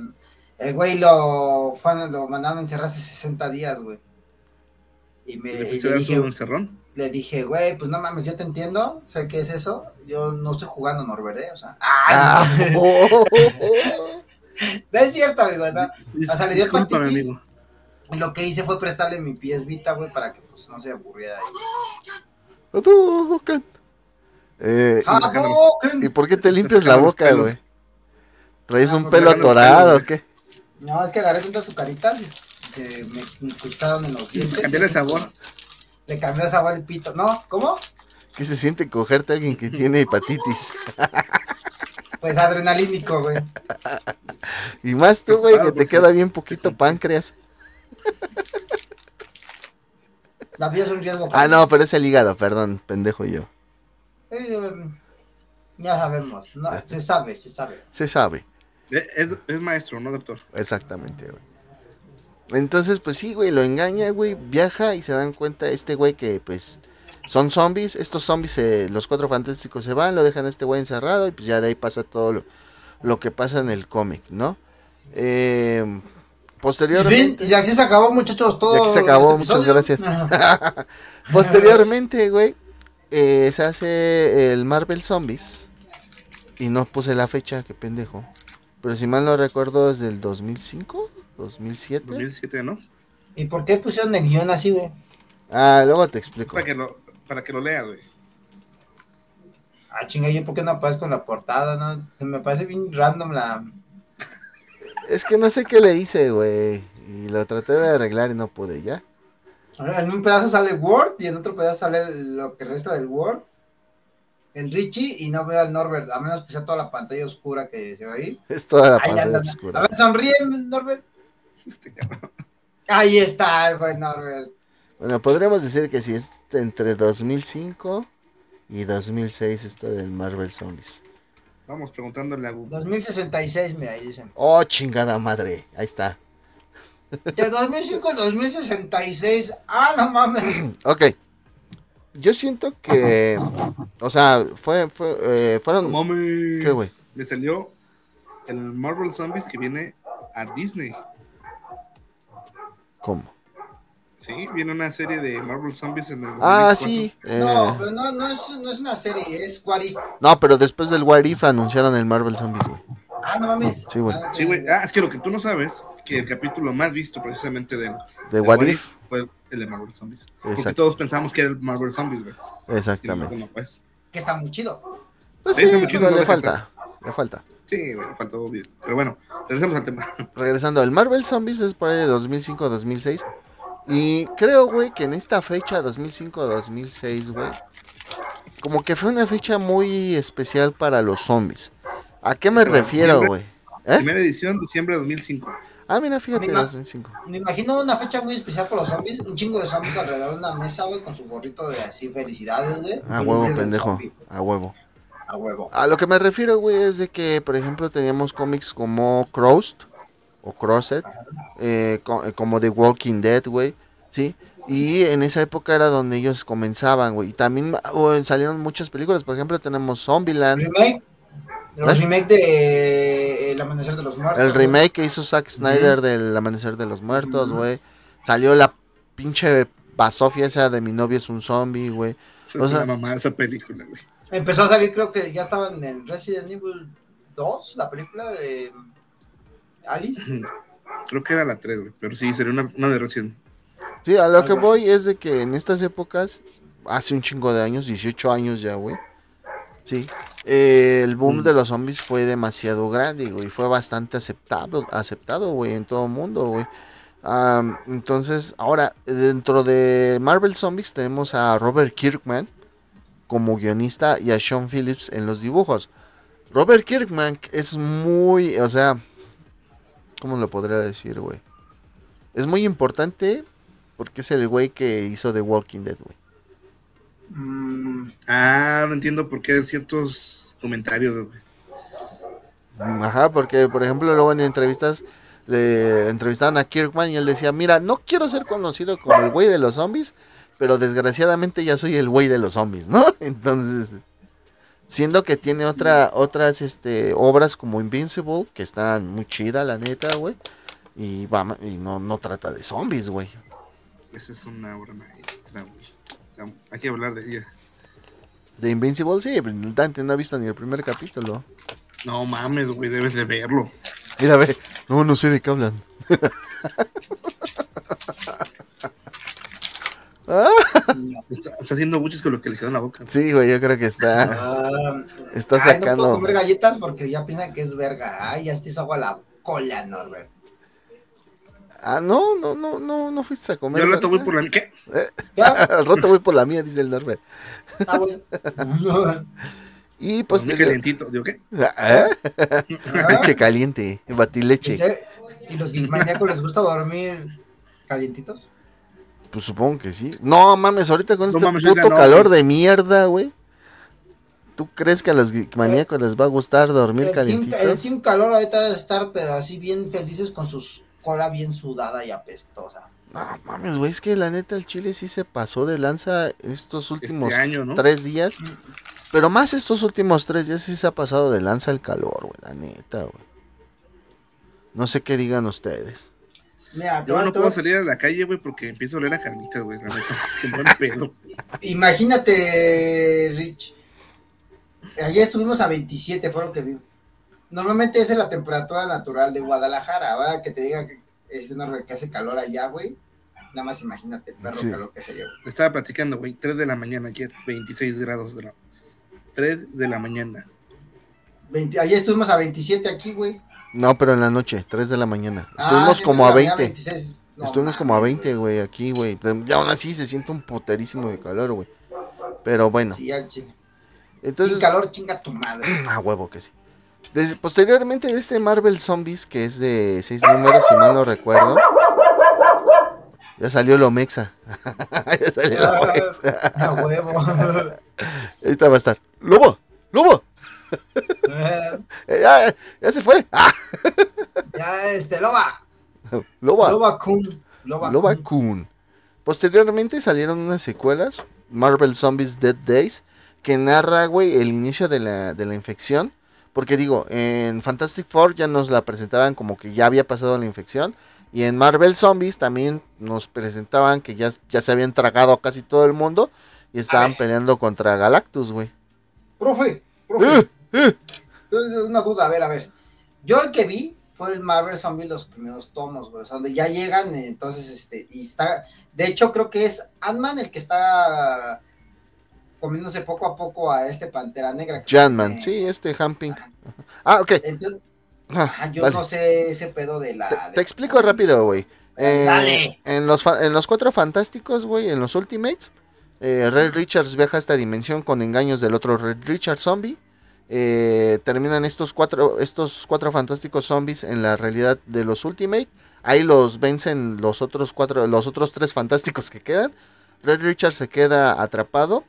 S3: el güey lo, fue- lo mandaron a encerrarse 60 días, güey. Y me
S1: ¿Le
S3: y le dije,
S1: su encerrón?
S3: le dije, güey, pues no mames, yo te entiendo, sé qué es eso. Yo no estoy jugando Norbert, ¿eh? O sea, ¡ay!
S2: Ah, oh, oh, oh.
S3: No es cierto, amigo. O sea, o sea, le dio hepatitis.
S1: amigo.
S3: y lo que hice fue prestarle mi pies Vita, güey, para que pues no se aburriera ahí.
S2: Hadouken. Eh, ¿y, ¿Y por qué te limpias la boca, güey? ¿Traes
S3: Ah,
S2: un
S3: pues,
S2: pelo atorado o qué?
S3: No, es que agarré tantas azucaritas y se me incrustaron en los dientes.
S1: Cambiarle
S3: y así
S1: sabor.
S3: Le cambió el sabor el pito. ¿No? ¿Cómo?
S2: ¿Qué se siente cogerte a alguien que tiene hepatitis?
S3: Pues adrenalínico, güey.
S2: Y más tú, güey, que te
S1: por
S2: queda bien poquito páncreas.
S3: La vida es un riesgo.
S2: Ah, no, pero es el hígado, perdón, pendejo yo.
S3: Eh, ya sabemos. No, se sabe, se sabe.
S2: Se sabe,
S1: Eh, Es, es maestro, no doctor.
S2: exactamente, güey. Entonces, pues sí, güey, lo engaña, güey, viaja y se dan cuenta este güey que, pues, son zombies. Estos zombies, eh, los cuatro fantásticos se van, lo dejan a este güey encerrado y pues ya de ahí pasa todo lo, lo que pasa en el cómic, ¿no? Eh,
S3: En fin,
S2: posteriormente...
S3: y aquí se acabó, muchachos, todo.
S2: Y aquí se acabó,
S3: este
S2: muchas gracias. Posteriormente, güey, eh, se hace el Marvel Zombies. Y no puse la fecha, qué pendejo. Pero si mal no recuerdo, es del 2005, 2007.
S1: 2007, ¿no?
S3: ¿Y por qué pusieron el guion así, güey?
S2: Ah, luego te explico.
S1: Para que lo, para que lo leas, güey.
S3: Ah, chinga, ¿yo por qué no aparezco en la portada, no? Se me parece bien random la...
S2: Es que no sé qué le hice, güey. Y lo traté de arreglar y no pude, ¿ya?
S3: En un pedazo sale Word y en otro pedazo sale lo que resta del Word. El Richie y no veo al Norbert, a menos que sea toda la pantalla oscura que se va ahí.
S2: Es toda la
S3: Ahí
S2: pantalla
S3: anda. A
S2: oscura.
S3: ver, sonríe, Norbert.
S1: Este cabrón.
S3: Ahí está el buen Norbert.
S2: Bueno, podríamos decir que si es entre 2005 y 2006 esto del Marvel Zombies.
S1: Vamos preguntándole a Google.
S3: 2066, mira, ahí dicen.
S2: Oh, chingada madre. Ahí está.
S3: De 2005 al 2066. Ah, no mames.
S2: Ok. Yo siento que. O sea, fue, fue, eh, fueron.
S1: Mames.
S2: ¿Qué, güey?
S1: Me salió el Marvel Zombies que viene a Disney.
S2: ¿Cómo?
S1: Sí, viene una serie de Marvel Zombies en el
S2: Ah,
S1: 2004.
S2: sí. eh,
S3: No, pero no, no, es, no es una serie, es What If.
S2: No, pero después del What If anunciaron el Marvel Zombies, güey.
S3: Ah, no mames.
S2: Sí, güey.
S3: Ah,
S1: Sí, güey. Ah, es que lo que tú no sabes, que el capítulo más visto precisamente del,
S2: De
S1: del
S2: What If.
S1: fue el de Marvel Zombies. Porque
S2: Exacto.
S1: todos pensamos que era el Marvel Zombies, güey.
S2: Exactamente.
S1: No, pues.
S3: Que está muy chido.
S2: Pues
S1: Sí, muy chido, no
S2: le falta. Le falta.
S1: Sí, güey, faltó bien. Pero bueno, regresamos al tema.
S2: Regresando, el Marvel Zombies es por ahí de 2005-2006. Y creo, güey, que en esta fecha, 2005-2006, güey, como que fue una fecha muy especial para los zombies. ¿A qué me
S1: Pero
S2: refiero, güey? ¿Eh?
S1: Primera edición, diciembre de 2005.
S2: Ah, mira, fíjate,
S3: Mira.
S2: 2005.
S3: Me imagino una fecha muy especial por los zombies. Un chingo de zombies alrededor de una mesa, güey, con su gorrito de así, felicidades, güey.
S2: A Ah, huevo, pendejo. A huevo.
S3: A huevo.
S2: A lo que me refiero, güey, es de que, por ejemplo, teníamos cómics como Crossed o Crossed, eh, co- eh, como The Walking Dead, güey, ¿sí? Y en esa época era donde ellos comenzaban, güey. Y también oh, salieron muchas películas, por ejemplo, tenemos Zombieland,
S3: Remake. Los
S2: ¿Eh?
S3: remake de eh, El Amanecer de los Muertos.
S2: el remake que hizo Zack Snyder del Amanecer de los Muertos, güey. Salió la pinche basofia esa de mi novio es un zombie, güey.
S1: Esa
S2: O
S1: es
S2: sea-
S1: la mamá de esa película, güey.
S3: Empezó a salir, creo que ya estaban en Resident Evil 2, la película de Alice.
S1: Creo que era la 3, güey. Pero sí, sería una, una de recién.
S2: Sí, a lo que voy es de que en estas épocas, hace un chingo de años, 18 años ya, güey. Sí. eh, el boom
S1: Mm.
S2: de los zombies fue demasiado grande, güey. Fue bastante aceptado, aceptado, güey, en todo el mundo, güey. Am, entonces, ahora, dentro de Marvel Zombies tenemos a Robert Kirkman como guionista y a Sean Phillips en los dibujos. Robert Kirkman es muy, o sea, ¿cómo lo podría decir, güey? Es muy importante porque es el güey que hizo The Walking Dead, güey.
S3: Mm,
S1: Ah, no entiendo por qué ciertos comentarios, güey.
S2: Ajá, porque por ejemplo luego en entrevistas le entrevistaban a Kirkman y él decía, mira, no quiero ser conocido como el güey de los zombies, pero desgraciadamente ya soy el güey de los zombies, ¿no? Entonces, siendo que tiene otra, otras este, obras como Invincible, que están muy chida, la neta, güey, y, va, y no, no trata de zombies, güey.
S1: Esa es una obra maestra, güey. Hay que hablar de ella.
S2: De Invincible, sí, Dante no ha visto ni el primer capítulo.
S1: No mames, güey, debes de verlo.
S2: Mira, ve, no, no sé de qué hablan. Ah,
S1: Está, está haciendo buches con lo que le quedó en la boca.
S2: sí, güey, yo creo que está,
S3: ah,
S2: está
S3: ay, no puedo
S2: sacando...
S3: comer galletas porque ya piensan que es verga. Ay, ya te hizo agua la cola, Norbert.
S2: Ah, no, no, no, no, no fuiste a comer.
S1: Yo al rato voy por la. ¿Qué?
S3: ¿Ya?
S2: Al rato voy por la mía, dice el Norbert.
S3: Ah, bueno.
S2: Y
S1: Pues
S2: pues.
S1: muy calientito. ¿Digo qué?
S2: ¿Eh?
S3: Ah,
S2: Leche caliente, batileche.
S3: ¿Y los geekmaníacos les gusta dormir calientitos?
S2: Pues supongo que sí. No mames, ahorita con
S1: No
S2: este
S1: mames,
S2: puto
S1: no,
S2: calor
S1: güey.
S2: de mierda, güey. ¿Tú crees que a los maníacos les va a gustar dormir
S3: El team, el
S2: calientitos?
S3: team calor ahorita debe estar pero así bien felices con sus cola bien sudada y apestosa.
S2: No mames, güey, es que la neta el Chile sí se pasó de lanza estos últimos
S1: Este año, ¿no?
S2: tres días. Pero más estos últimos tres días sí se ha pasado de lanza el calor, güey, la neta, güey. No sé qué digan ustedes.
S3: Mira,
S1: Yo no puedo salir a la calle, güey, porque empiezo a oler a carnitas, güey. La neta, qué buen pedo.
S3: Imagínate, Rich. Ayer estuvimos a 27, fue lo que vi. Normalmente esa es la temperatura natural de Guadalajara, ¿verdad? Que te diga que es enorme que hace calor allá, güey. Nada más imagínate el perro
S2: Sí.
S3: calor que se lleva.
S1: Le estaba platicando, güey. 3 de la mañana ayer, 26 grados de la. 3 de la mañana.
S3: 20 ayer estuvimos a 27 aquí, güey.
S2: No, pero en la noche, 3 de la mañana.
S3: Ah,
S2: Estuvimos
S3: sí,
S2: como a
S3: todavía
S2: 20.
S3: 26. No
S2: Estuvimos como a
S3: mames,
S2: 20, güey, aquí, güey. Y aún así se siente un puterísimo de calor, güey. Pero bueno,
S3: Sí, ya, chinga.
S2: entonces...
S3: Sin calor, chinga tu madre.
S2: Ah, huevo que sí. Posteriormente de este Marvel Zombies, que es de seis números, si mal no recuerdo. Ya salió lo mexa. ya salió lo mexa.
S3: A huevo.
S2: Ahorita va a estar. ¡Lobo! ¡Lobo!
S3: Eh,
S2: ya, ya se fue. ¡Ah!
S3: ya, este, Loba.
S2: ¡Loba!
S3: Loba Kun. Loba,
S2: Loba
S3: Kun.
S2: Kun. Posteriormente salieron unas secuelas, Marvel Zombies Dead Days, que narra, güey, el inicio de la, de la infección. Porque digo, en Fantastic Four ya nos la presentaban como que ya había pasado la infección. Y en Marvel Zombies también nos presentaban que ya, ya se habían tragado a casi todo el mundo. Y estaban peleando contra Galactus, güey.
S3: Profe, profe.
S2: Eh, eh.
S3: Una duda, a ver, a ver. Yo el que vi fue el Marvel Zombie los primeros tomos, güey. O sea, donde ya llegan, eh, entonces, este, y está. De hecho, creo que es Ant-Man el que está comiéndose poco a poco a este Pantera Negra.
S2: Janman, sí, este Hamping. Ah, ok.
S3: Entonces,
S2: Ah,
S3: ajá, yo no sé ese pedo de la.
S2: Te,
S3: de-
S2: te explico rápido, güey. Eh,
S3: Dale.
S2: En los, en los cuatro fantásticos, güey, en los Ultimates, eh, Red Richards viaja a esta dimensión con engaños del otro Red Richards zombie. Eh, terminan estos cuatro, estos cuatro fantásticos zombies en la realidad de los Ultimate. Ahí los vencen los otros cuatro, los otros tres fantásticos que quedan. Red Richards se queda atrapado.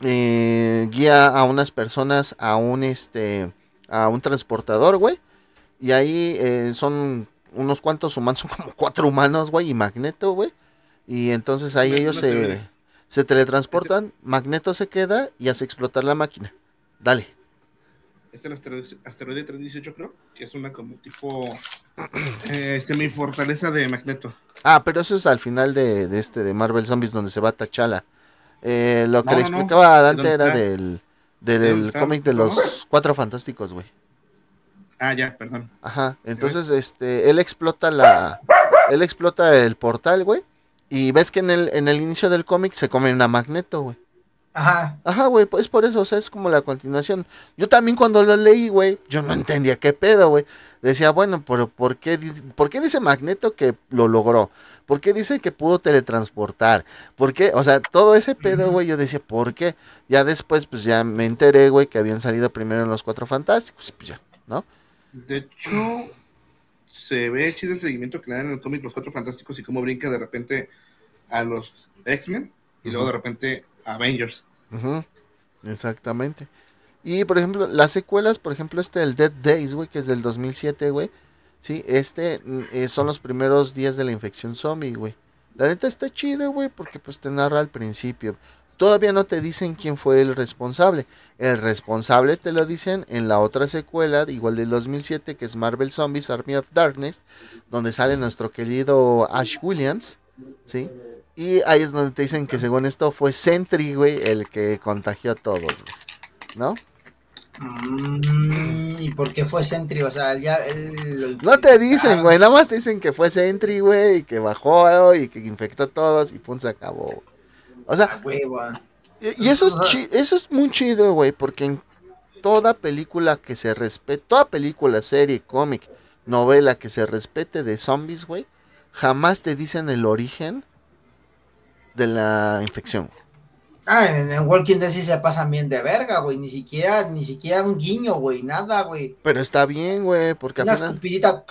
S2: Eh, guía a unas personas a un este a un transportador, güey. Y ahí eh, son unos cuantos humanos, son como cuatro humanos, güey, y Magneto, güey. Y entonces ahí
S1: No,
S2: ellos
S1: no
S2: se,
S1: se
S2: teletransportan, Magneto se queda y hace explotar la máquina. Dale.
S1: Es el asteroide, asteroide 318, creo. Que es una como tipo. Eh, semi fortaleza de Magneto.
S2: Ah, pero eso es al final de, de este de Marvel Zombies donde se va Tachala. Eh, lo que
S1: No,
S2: le
S1: no, no.
S2: explicaba a Dante
S1: ¿Dónde
S2: era
S1: está?
S2: del Del cómic de los. Cuatro Fantásticos, güey.
S1: Ah, ya, perdón.
S2: Ajá, entonces este él explota la él explota el portal, güey, y ves que en el en el inicio del cómic se come una Magneto, güey.
S3: Ajá.
S2: Ajá, güey, pues por eso, o sea, es como la continuación. Yo también cuando lo leí, güey, yo no entendía qué pedo, güey. Decía, bueno, pero ¿por qué, ¿por qué dice Magneto que lo logró? ¿Por qué dice que pudo teletransportar? ¿Por qué? O sea, todo ese pedo, güey, yo decía, ¿por qué? Ya después, pues ya me enteré, güey, que habían salido primero en los Cuatro Fantásticos, pues ya, ¿no?
S1: De hecho, se ve chido el seguimiento que le dan en el cómic Los Cuatro Fantásticos y cómo brinca de repente a los X-Men y luego de repente Avengers.
S2: Ujú, Exactamente. Y por ejemplo, las secuelas, por ejemplo, este el Dead Days, güey, que es del 2007, güey. Sí, este mm, eh, son los primeros días de la infección zombie, güey. La neta está chido, güey, porque pues te narra al principio. Todavía no te dicen quién fue el responsable. El responsable te lo dicen en la otra secuela, igual del 2007, que es Marvel Zombies Army of Darkness, donde sale nuestro querido Ash Williams, ¿sí? Y ahí es donde te dicen que según esto fue Sentry, güey, el que contagió a todos, güey. ¿No?
S3: Mm, ¿Y por qué fue Sentry? O sea, ya él...
S2: No te dicen,
S3: Ah,
S2: güey, nada más te dicen que fue Sentry, güey, y que bajó y que infectó a todos y pum, se acabó. güey. O sea,
S3: a huevo. ah.
S2: y y eso es, chi- eso es muy chido, güey, porque en toda película que se respete, toda película, serie, cómic, novela que se respete de zombies, güey, jamás te dicen el origen de la infección.
S3: Ah, en, en Walking Dead sí se pasan bien de verga, güey. Ni siquiera, ni siquiera un guiño, güey. Nada, güey.
S2: Pero está bien, güey, porque
S3: Una
S2: final...
S3: escupidita.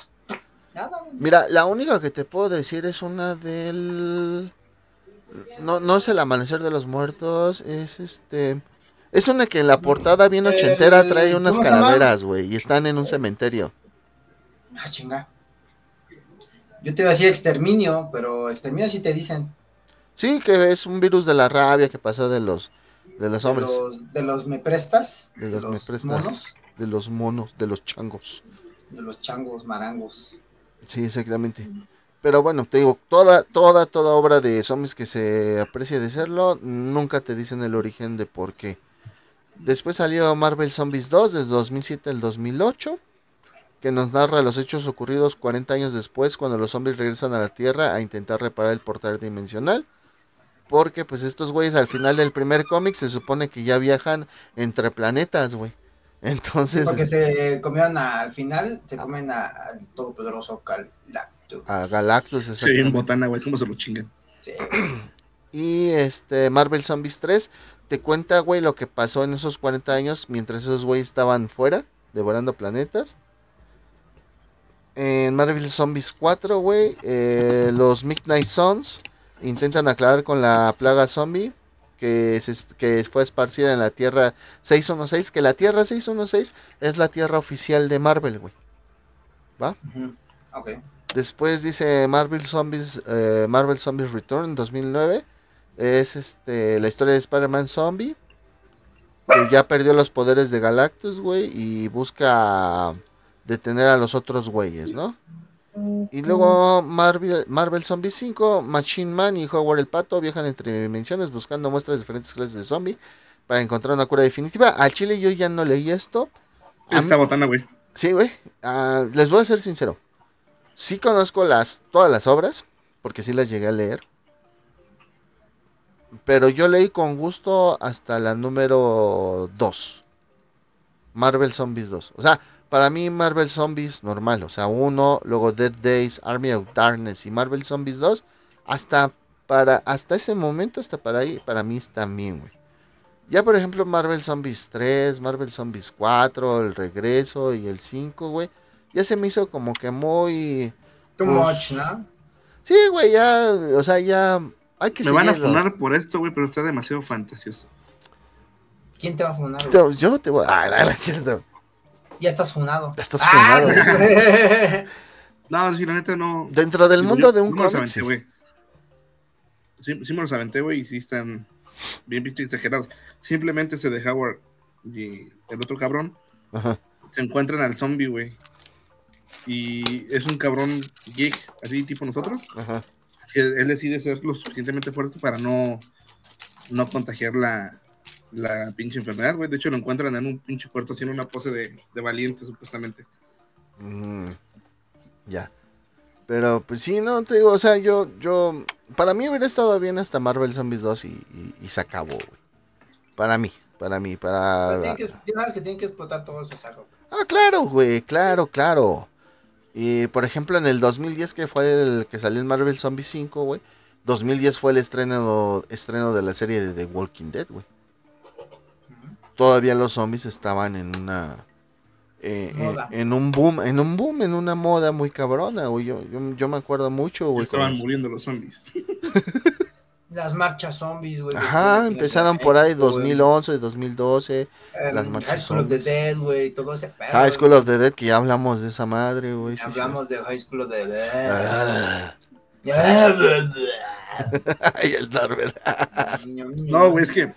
S3: Nada, güey.
S2: Mira, la única que te puedo decir es una del. No, no es el amanecer de los muertos, es este. Es una que en la portada bien
S3: El-
S2: ochentera trae unas calaveras, güey, y están en un cementerio.
S3: Ah, chinga. Yo te iba a decir exterminio, pero exterminio sí te dicen.
S2: Sí, que es un virus de la rabia que pasó de los de los
S3: De
S2: hombres,
S3: los, de los me prestas.
S2: de los, me prestas,
S3: monos.
S2: de los monos, de los changos.
S3: De los changos, marangos.
S2: Sí, exactamente. Pero bueno, te digo, toda, toda, toda obra de zombies que se aprecia de serlo, nunca te dicen el origen de por qué. Después salió Marvel Zombies 2 del 2007 al 2008, que nos narra los hechos ocurridos 40 años después cuando los zombies regresan a la Tierra a intentar reparar el portal dimensional. Porque pues estos güeyes al final del primer cómic se supone que ya viajan entre planetas, güey. Entonces,
S3: Porque se comieron a- al final, se comen a- al todopoderoso Galactus.
S2: a Galactus,
S1: Sí, en botana, güey, cómo se lo chingan.
S3: Sí.
S2: Y este Marvel Zombies 3 te cuenta, güey, lo que pasó en esos 40 años mientras esos güeyes estaban fuera, devorando planetas. En Marvel Zombies 4, güey, eh, los Midnight Suns intentan aclarar con la plaga zombie que, se, que fue esparcida en la Tierra 616, que la Tierra 616 es la Tierra oficial de Marvel, güey.
S3: Ok.
S2: Después dice Marvel Zombies, eh, Marvel Zombies Return 2009. Es este la historia de Spider-Man Zombie. Que ya perdió los poderes de Galactus, güey. Y busca detener a los otros güeyes, ¿no? Y luego Marvel, Marvel Zombies 5, Machine Man y Howard el Pato viajan entre dimensiones buscando muestras de diferentes clases de zombie para encontrar una cura definitiva. Al chile yo ya no leí esto. A
S1: Esta
S2: mí-
S1: botana, güey.
S2: Sí, güey. Ah, les voy a ser sincero. Sí conozco las, todas las obras, porque sí las llegué a leer. Pero yo leí con gusto hasta la número 2. Marvel Zombies 2. O sea, para mí Marvel Zombies normal. O sea, uno, luego Dead Days, Army of Darkness y Marvel Zombies 2. Hasta, para, hasta ese momento, hasta para ahí, para mí están bien, güey. Ya por ejemplo Marvel Zombies 3, Marvel Zombies 4, el regreso y el 5, güey. Ya se me hizo como que muy...
S3: Too
S2: Pues,
S3: much, ¿no?
S2: Sí, güey, ya, o sea, ya hay que
S1: Me van a funar por esto, güey, pero está demasiado fantasioso.
S3: ¿Quién te va a funar? güey?
S2: Yo te voy a... Ah, no, no es cierto.
S3: Ya estás funado.
S2: Ya estás
S3: Ah,
S2: funado.
S1: No, sí, la neta no.
S2: Dentro del mundo
S1: yo-
S2: de un
S1: los
S2: cómic, sí.
S1: güey. Sí, sí me los aventé, güey, y sí están bien vistos y exagerados. Simplemente se de Howard y el otro cabrón
S2: Ajá.
S1: se encuentran al zombie, güey. Y es un cabrón geek, así tipo nosotros,
S2: Ajá.
S1: que él decide ser lo suficientemente fuerte para no, no contagiar la, la pinche enfermedad, güey. De hecho, lo encuentran en un pinche cuarto haciendo una pose de, de valiente, supuestamente.
S2: Mm, ya. Pero pues sí, no, te digo, o sea, yo, yo, para mí hubiera estado bien hasta Marvel Zombies 2 y, y- y se acabó, güey. Para mí, para mí, para...
S3: Tienen que, que, tienen que explotar todo ese saco.
S2: Ah, claro, güey, claro, claro. Y por ejemplo, en el 2010 que fue el que salió en Marvel Zombies 5, güey. 2010 fue el estreno, estreno de la serie de The Walking Dead, güey. Todavía los zombies estaban en una... eh, eh,
S3: Moda.
S2: en un boom, en un boom, en una moda muy cabrona, güey. Yo, yo, yo me acuerdo mucho, güey.
S1: Estaban muriendo los zombies.
S3: Las marchas zombies, güey.
S2: Ajá, empezaron por ahí
S3: México, güey.
S2: 2011, 2012.
S3: Em,
S2: las marchas
S3: High School of the
S2: zombies.
S3: Dead, güey, todo ese pedo.
S2: High
S3: güey.
S2: School of the Dead, que ya hablamos de esa madre, güey. sí, sí.
S3: Hablamos de High School of the Dead.
S2: Ah. Ay, el Norbert.
S1: No, güey, es que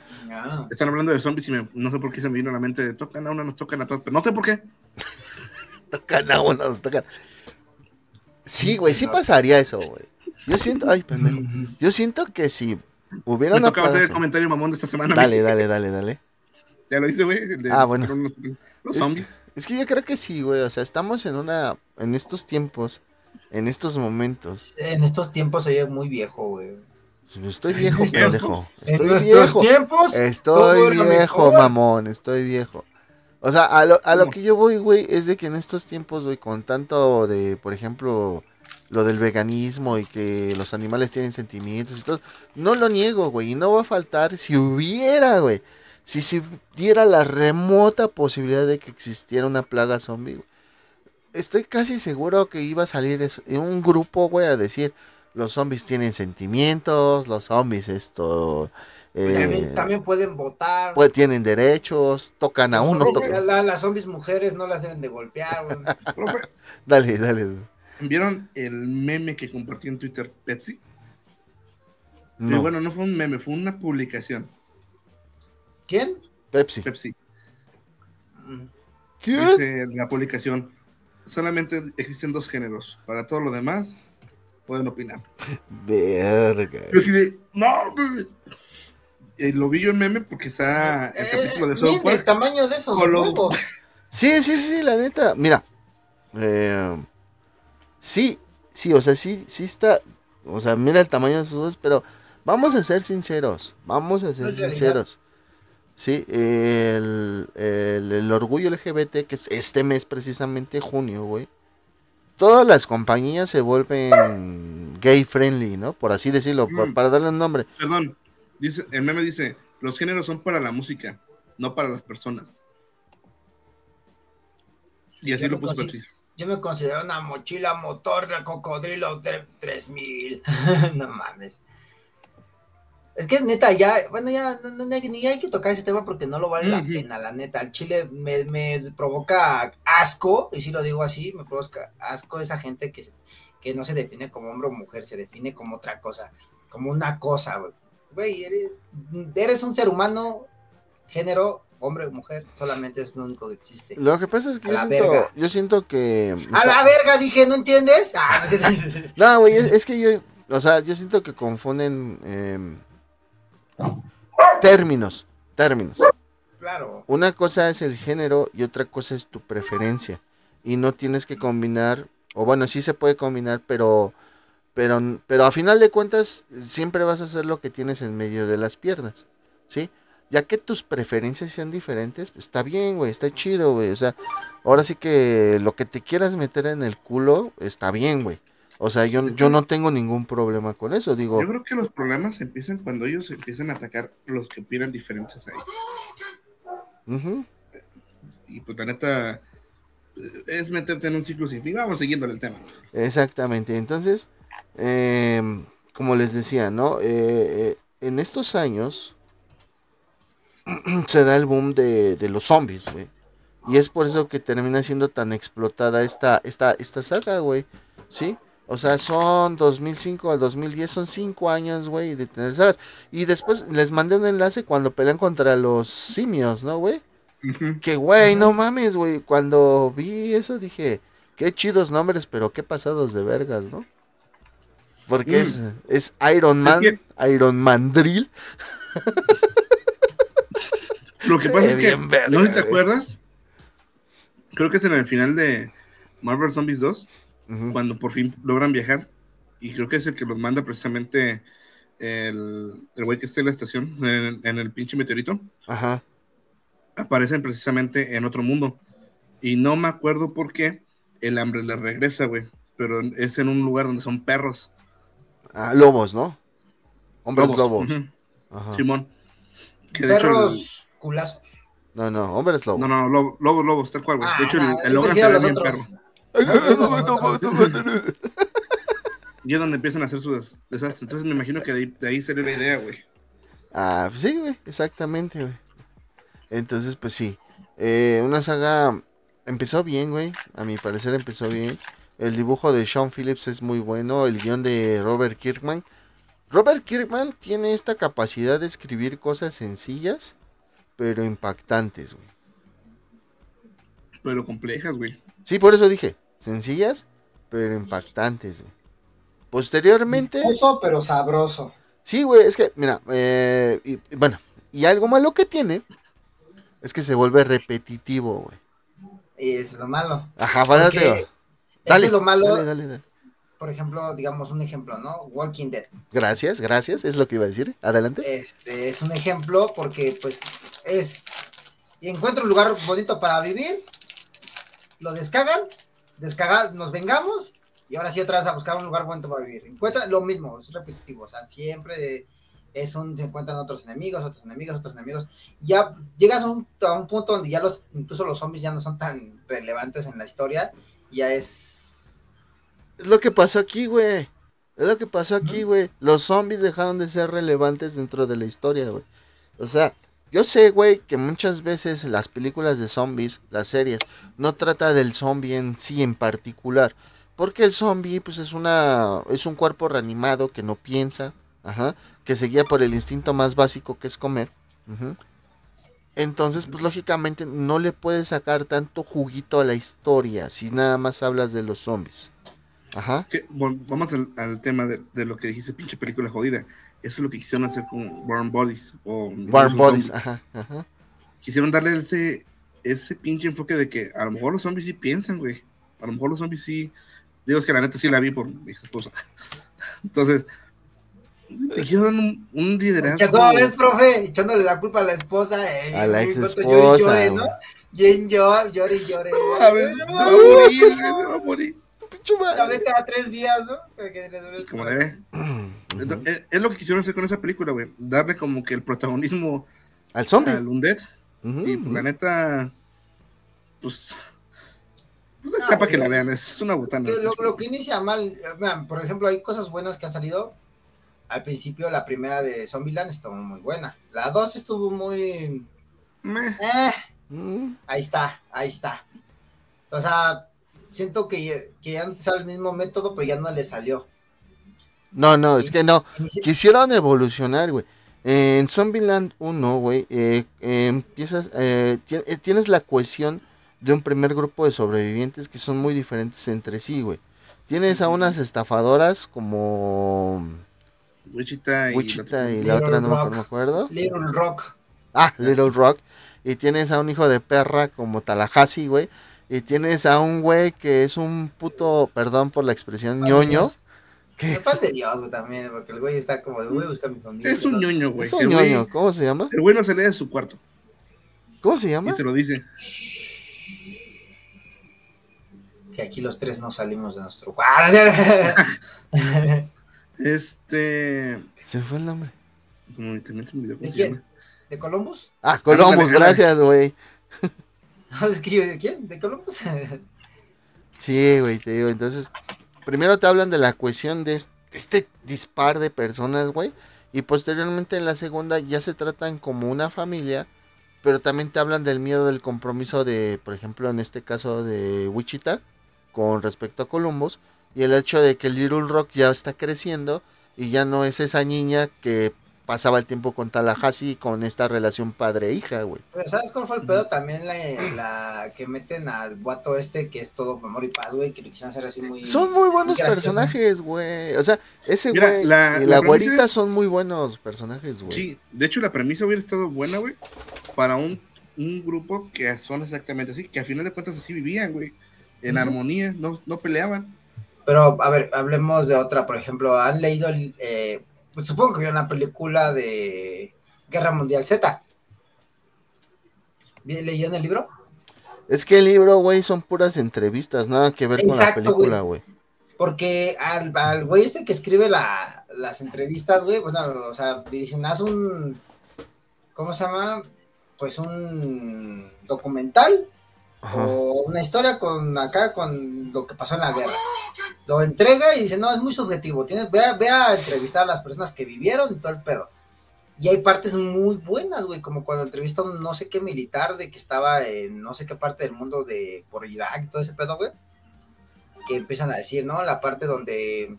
S1: Están hablando de zombies y me- no sé por qué se me vino a la mente de tocan a una, nos tocan a todos, pero no sé por qué.
S2: Tocan a uno, nos tocan. Sí, güey, sí pasaría eso, güey. Yo siento, ay, pendejo. Yo siento que si hubiera
S1: Me
S2: una
S1: tocaba hacer el comentario mamón de esta semana.
S2: Dale, dale, dale, dale.
S1: Ya lo hice, güey.
S2: Ah, bueno.
S1: Los, los zombies.
S2: Es que yo creo que sí, güey. O sea, estamos en una, en estos tiempos, en estos momentos.
S3: En estos tiempos soy muy viejo, güey.
S2: Estoy viejo,
S3: estos-
S2: pendejo.
S3: En
S2: Estoy
S3: nuestros
S2: viejo.
S3: tiempos.
S2: Estoy viejo, mamón, estoy viejo. O sea, a lo, a lo
S1: ¿Cómo?
S2: que yo voy, güey, es de que en estos tiempos, güey, con tanto de, por ejemplo, lo del veganismo y que los animales tienen sentimientos y todo, no lo niego, güey, y no va a faltar si hubiera, güey, si se diera la remota posibilidad de que existiera una plaga zombie, güey. Estoy casi seguro que iba a salir un grupo, güey, a decir, los zombies tienen sentimientos, los zombies esto... eh,
S3: También, también pueden votar.
S2: pues tienen derechos, tocan a uno,
S3: La-
S2: tocan-
S3: la- las zombies mujeres no las deben de golpear.
S1: Profe,
S2: Dale, dale.
S1: ¿vieron el meme que compartió en Twitter Pepsi?
S2: No,
S1: Eh, bueno, no fue un meme, fue una publicación.
S3: ¿Quién?
S2: Pepsi.
S1: Pepsi.
S3: Mm.
S2: ¿Quién?
S1: Dice en la publicación, solamente existen dos géneros. Para todo lo demás, pueden opinar.
S2: Verga.
S1: Yo de, no, güey". Eh, lo vi yo en meme porque está el capítulo de
S3: Eh,
S1: South
S3: miren el
S1: Park.
S3: tamaño de esos
S1: los-
S3: huevos.
S2: Sí, sí, sí, la neta. Mira. eh, sí, sí, o sea, sí, sí está. O sea, mira el tamaño de sus ojos, pero vamos a ser sinceros. Vamos a ser sinceros. Sí, el, el, el orgullo LGBT, que es este mes precisamente, junio, güey. Todas las compañías se vuelven gay friendly, ¿no? Por así decirlo, por-
S1: Mm.
S2: para darle un nombre.
S1: Perdón, dice, el meme dice, los géneros son para la música, no para las personas. Y así
S3: Yo
S1: lo
S3: consi-
S1: Pepsi.
S3: Yo me considero una mochila motor de cocodrilo tre- 3000. no mames. Es que neta, ya, bueno, ya no, no- ni hay que tocar ese tema porque no lo vale la pena, la neta. Al chile me, me provoca asco, y si lo digo así, me provoca asco esa gente que, que no se define como hombre o mujer, se define como otra cosa, como una cosa, güey. Güey, eres, eres un ser humano, género, hombre o mujer, solamente es lo único que existe.
S2: Lo que pasa es que yo siento,
S3: verga.
S2: yo siento que...
S3: A la verga, dije, ¿no entiendes? Ah, no sé.
S2: No, güey, es, es que yo, o sea, yo siento que confunden em, términos, términos.
S3: claro.
S2: Una cosa es el género y otra cosa es tu preferencia. Y no tienes que combinar, o bueno, sí se puede combinar, pero, pero, pero a final de cuentas siempre vas a hacer lo que tienes en medio de las piernas, ¿sí? Ya que tus preferencias sean diferentes, pues, está bien, güey, está chido, güey. O sea, ahora sí que lo que te quieras meter en el culo está bien, güey. O sea, yo, yo no tengo ningún problema con eso, digo.
S1: Yo creo que los problemas empiezan cuando ellos empiezan a atacar los que opinan diferentes a ellos. Y pues la neta eh, es meterte en un ciclo sin fin. Vamos siguiendo el tema.
S2: Exactamente. Entonces, em, como les decía, ¿no? Eh, eh, en estos años se da el boom de, de los zombies, güey. Y es por eso que termina siendo tan explotada esta, esta, esta saga, güey. ¿Sí? O sea, son 2005 al 2010, son 5 años, güey, de tener sagas. Y después les mandé un enlace cuando pelean contra los simios, ¿no, güey? Que, güey, no mames, güey. Cuando vi eso dije, qué chidos nombres, pero qué pasados de vergas, ¿no? Porque
S1: Mm.
S2: es, es Iron Man,
S1: que-
S2: Iron Man Drill.
S1: Lo que pasa es que,
S2: verga,
S1: no te acuerdas, creo que es en el final de Marvel Zombies 2, Cuando por fin logran viajar, y creo que es el que los manda precisamente el el güey que está en la estación, en, en el pinche meteorito,
S2: Ajá.
S1: aparecen precisamente en otro mundo. Y no me acuerdo por qué el hambre le regresa, güey. Pero es en un lugar donde son perros.
S2: Ah, lobos, ¿no? Hombres lobos. Ajá.
S1: Simón. Que de hecho el-
S3: Perros culazos.
S2: No, no, hombres lobos.
S1: no, no, lobo- lobos, lobos, tal cual, güey.
S3: Ah,
S1: De hecho, el, el se ve
S3: los
S1: bien
S3: otros.
S1: perro. Y es donde empiezan a hacer su des- desastre. Entonces me imagino que de ahí, de ahí sería la idea, güey.
S2: Ah, pues sí, güey, exactamente, güey. Entonces, pues sí. Eh, una saga empezó bien, güey. A mi parecer empezó bien. El dibujo de Sean Phillips es muy bueno. El guion de Robert Kirkman. Robert Kirkman tiene esta capacidad de escribir cosas sencillas, pero impactantes, güey.
S1: Pero complejas, güey.
S2: Sí, por eso dije, sencillas, pero impactantes, güey. Posteriormente...
S3: Viscoso, pero sabroso.
S2: Sí, güey, es que, mira, eh, y, y bueno, y algo malo que tiene es que se vuelve repetitivo, güey.
S3: Y es lo malo.
S2: Ajá, para
S3: Porque
S2: Dale,
S3: eso es lo malo.
S2: dale, dale, dale.
S3: Por ejemplo, digamos un ejemplo, ¿no? Walking Dead.
S2: Gracias, gracias, es lo que iba a decir. Adelante.
S3: Este es un ejemplo porque, pues, es. Y encuentro un lugar bonito para vivir. Lo descargan. Descargan, nos vengamos. Y ahora sí otra vez a buscar un lugar bonito para vivir. Encuentran lo mismo, es repetitivo. O sea, siempre es un. Se encuentran otros enemigos, otros enemigos, otros enemigos. Ya llegas a un, a un punto donde ya los. Incluso los zombies ya no son tan relevantes en la historia. Ya es.
S2: Es lo que pasó aquí, güey. Es lo que pasó aquí, güey. Los zombies dejaron de ser relevantes dentro de la historia, güey. O sea, yo sé, güey, que muchas veces las películas de zombies, las series, no trata del zombie en sí en particular. Porque el zombie, pues es una. es un cuerpo reanimado que no piensa. Ajá. Que se guía por el instinto más básico que es comer. Entonces, pues lógicamente no le puedes sacar tanto juguito a la historia si nada más hablas de los zombies. Ajá.
S1: Que, vamos al, al tema de, de lo que dijiste, pinche película jodida. Eso es lo que quisieron hacer con Warm Bodies. O
S2: Warm
S1: esos
S2: Bodies, ajá, ajá.
S1: Quisieron darle ese, ese pinche enfoque de que a lo mejor los zombies sí piensan, güey. A lo mejor los zombies sí. Digo, es que la neta sí la vi por mi esposa. Entonces, te quiero dar un, un liderazgo.
S3: ¿Cómo ves, profe? Echándole la culpa a la esposa. eh,
S2: A la ex
S3: pronto llore y
S2: esposa,
S3: llore, ¿no? Bien llore, llore y llore.
S1: A ver, se va a morir, güey, se va a morir.
S2: Pinche
S3: La
S2: madre.
S3: ve cada tres días, ¿no? Para que le duele el
S1: Como debe. Entonces, es, es lo que quisieron hacer con esa película, güey. Darle como que el protagonismo
S2: Al zombie.
S1: al Undead. Y pues, la neta, pues, pues
S3: No,
S1: sepa que la vean, es una botana.
S3: Lo, lo que inicia mal, eh, por ejemplo, hay cosas buenas que han salido. Al principio, la primera de Zombieland estuvo muy buena. La dos estuvo muy.
S1: Meh.
S3: Eh,
S2: Mm,
S3: ahí está, ahí está. O sea, siento que, que han usado el mismo método, pero ya no le salió.
S2: No, no, es que no. Quisieron evolucionar, güey. En Zombieland 1, güey, eh, eh, empiezas, eh, eh, tienes la cohesión de un primer grupo de sobrevivientes que son muy diferentes entre sí, güey. Tienes a unas estafadoras como
S1: Wichita y
S2: Wichita y la otra no me
S3: Rock.
S2: acuerdo- me acuerdo.
S3: Little Rock.
S2: Ah, Little Rock. Y tienes a un hijo de perra como Tallahassee, güey. Y tienes a un güey que es un puto, perdón por la expresión, ñoño.
S3: Me
S2: es,
S3: pan de Dios, también, porque el güey está como de voy a buscar mi familia.
S1: Es un ñoño, güey.
S2: es un
S1: güey
S2: ñoño. ¿Cómo se llama?
S1: el güey no se lee de su cuarto
S2: ¿Cómo se
S1: y
S2: llama?
S1: te lo dice.
S3: Que aquí los tres no salimos de nuestro cuarto.
S1: Este.
S2: Se fue el nombre.
S1: Como internet se me olvidó cómo
S3: ¿De quién?
S1: llama.
S3: ¿De Columbus?
S2: Ah, Columbus, gracias, güey.
S3: No, es que yo, ¿de quién? ¿De Columbus?
S2: Sí, güey, te digo. Entonces, primero te hablan de la cohesión de este, dispar de personas, güey. Y posteriormente en la segunda ya se tratan como una familia. Pero también te hablan del miedo del compromiso de, por ejemplo, en este caso de Wichita, con respecto a Columbus. Y el hecho de que Little Rock ya está creciendo y ya no es esa niña que pasaba el tiempo con Tallahassee con esta relación padre-hija, güey.
S3: Pero ¿sabes cuál fue el pedo? También la, la que meten al guato este que es todo amor y paz, güey, que lo quisieron hacer así muy...
S2: Son muy buenos personajes, güey. O sea, ese
S1: Mira,
S2: güey
S1: la-
S2: y
S1: la
S2: la güerita
S1: es-
S2: son muy buenos personajes, güey.
S1: Sí, de hecho la premisa hubiera estado buena, güey. para un, un grupo que son exactamente así, que a final de cuentas así vivían, güey. En armonía, no, no peleaban.
S3: Pero, a ver, hablemos de otra, por ejemplo, ¿han leído, el, eh, pues, supongo que vio una película de Guerra Mundial Z? ¿Leyeron el libro?
S2: Es que el libro, güey, son puras entrevistas, nada que ver con la película, güey.
S3: Porque al, al güey este que escribe la, las entrevistas, güey, bueno, o sea, dicen, haz un, ¿cómo se llama? Pues un documental o una historia con acá, con lo que pasó en la guerra. Lo entrega y dice, no, es muy subjetivo, tienes, ve, a, entrevistar a las personas que vivieron y todo el pedo. Y hay partes muy buenas, güey, como cuando entrevista a un no sé qué militar de que estaba en no sé qué parte del mundo de por Irak y todo ese pedo, güey. Que empiezan a decir, ¿no? La parte donde.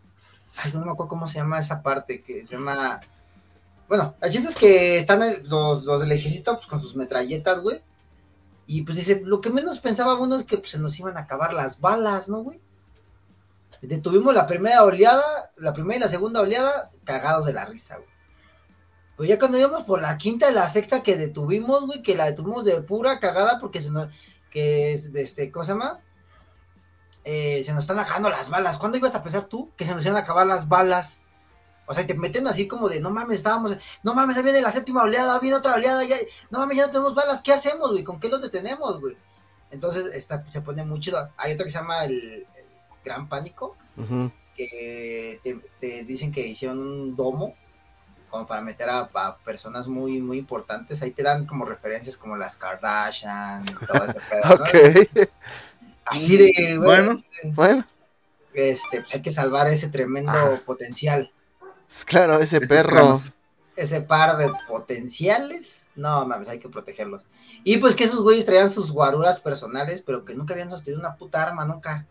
S3: Ay, no me acuerdo cómo se llama esa parte, que se llama. Bueno, el chiste es que están los, los del ejército pues, con sus metralletas, güey. Y pues dice, lo que menos pensaba uno es que pues, se nos iban a acabar las balas, ¿no, güey? Detuvimos la primera oleada, la primera y la segunda oleada, cagados de la risa, güey. Pues ya cuando íbamos por la quinta y la sexta que detuvimos, güey, que la detuvimos de pura cagada porque se nos, que, este, ¿cómo se llama? Eh, se nos están acabando las balas. ¿Cuándo ibas a pensar tú que se nos iban a acabar las balas? O sea, te meten así como de, no mames, estábamos, no mames, ya viene la séptima oleada, viene otra oleada, ya, no mames, ya no tenemos balas, ¿qué hacemos, güey? ¿Con qué los detenemos, güey? Entonces, esta, se pone muy chido. Hay otra que se llama el, Gran Pánico, que te, dicen que hicieron un domo como para meter a, personas muy, muy importantes. Ahí te dan como referencias como las Kardashian y todo ese pedo. Así de, bueno, bueno. Este, pues hay que salvar ese tremendo ah. potencial.
S2: Claro, ese perro.
S3: Ese par de potenciales. No, mames, hay que protegerlos. Y pues que esos güeyes traían sus guaruras personales, pero que nunca habían sostenido una puta arma, nunca.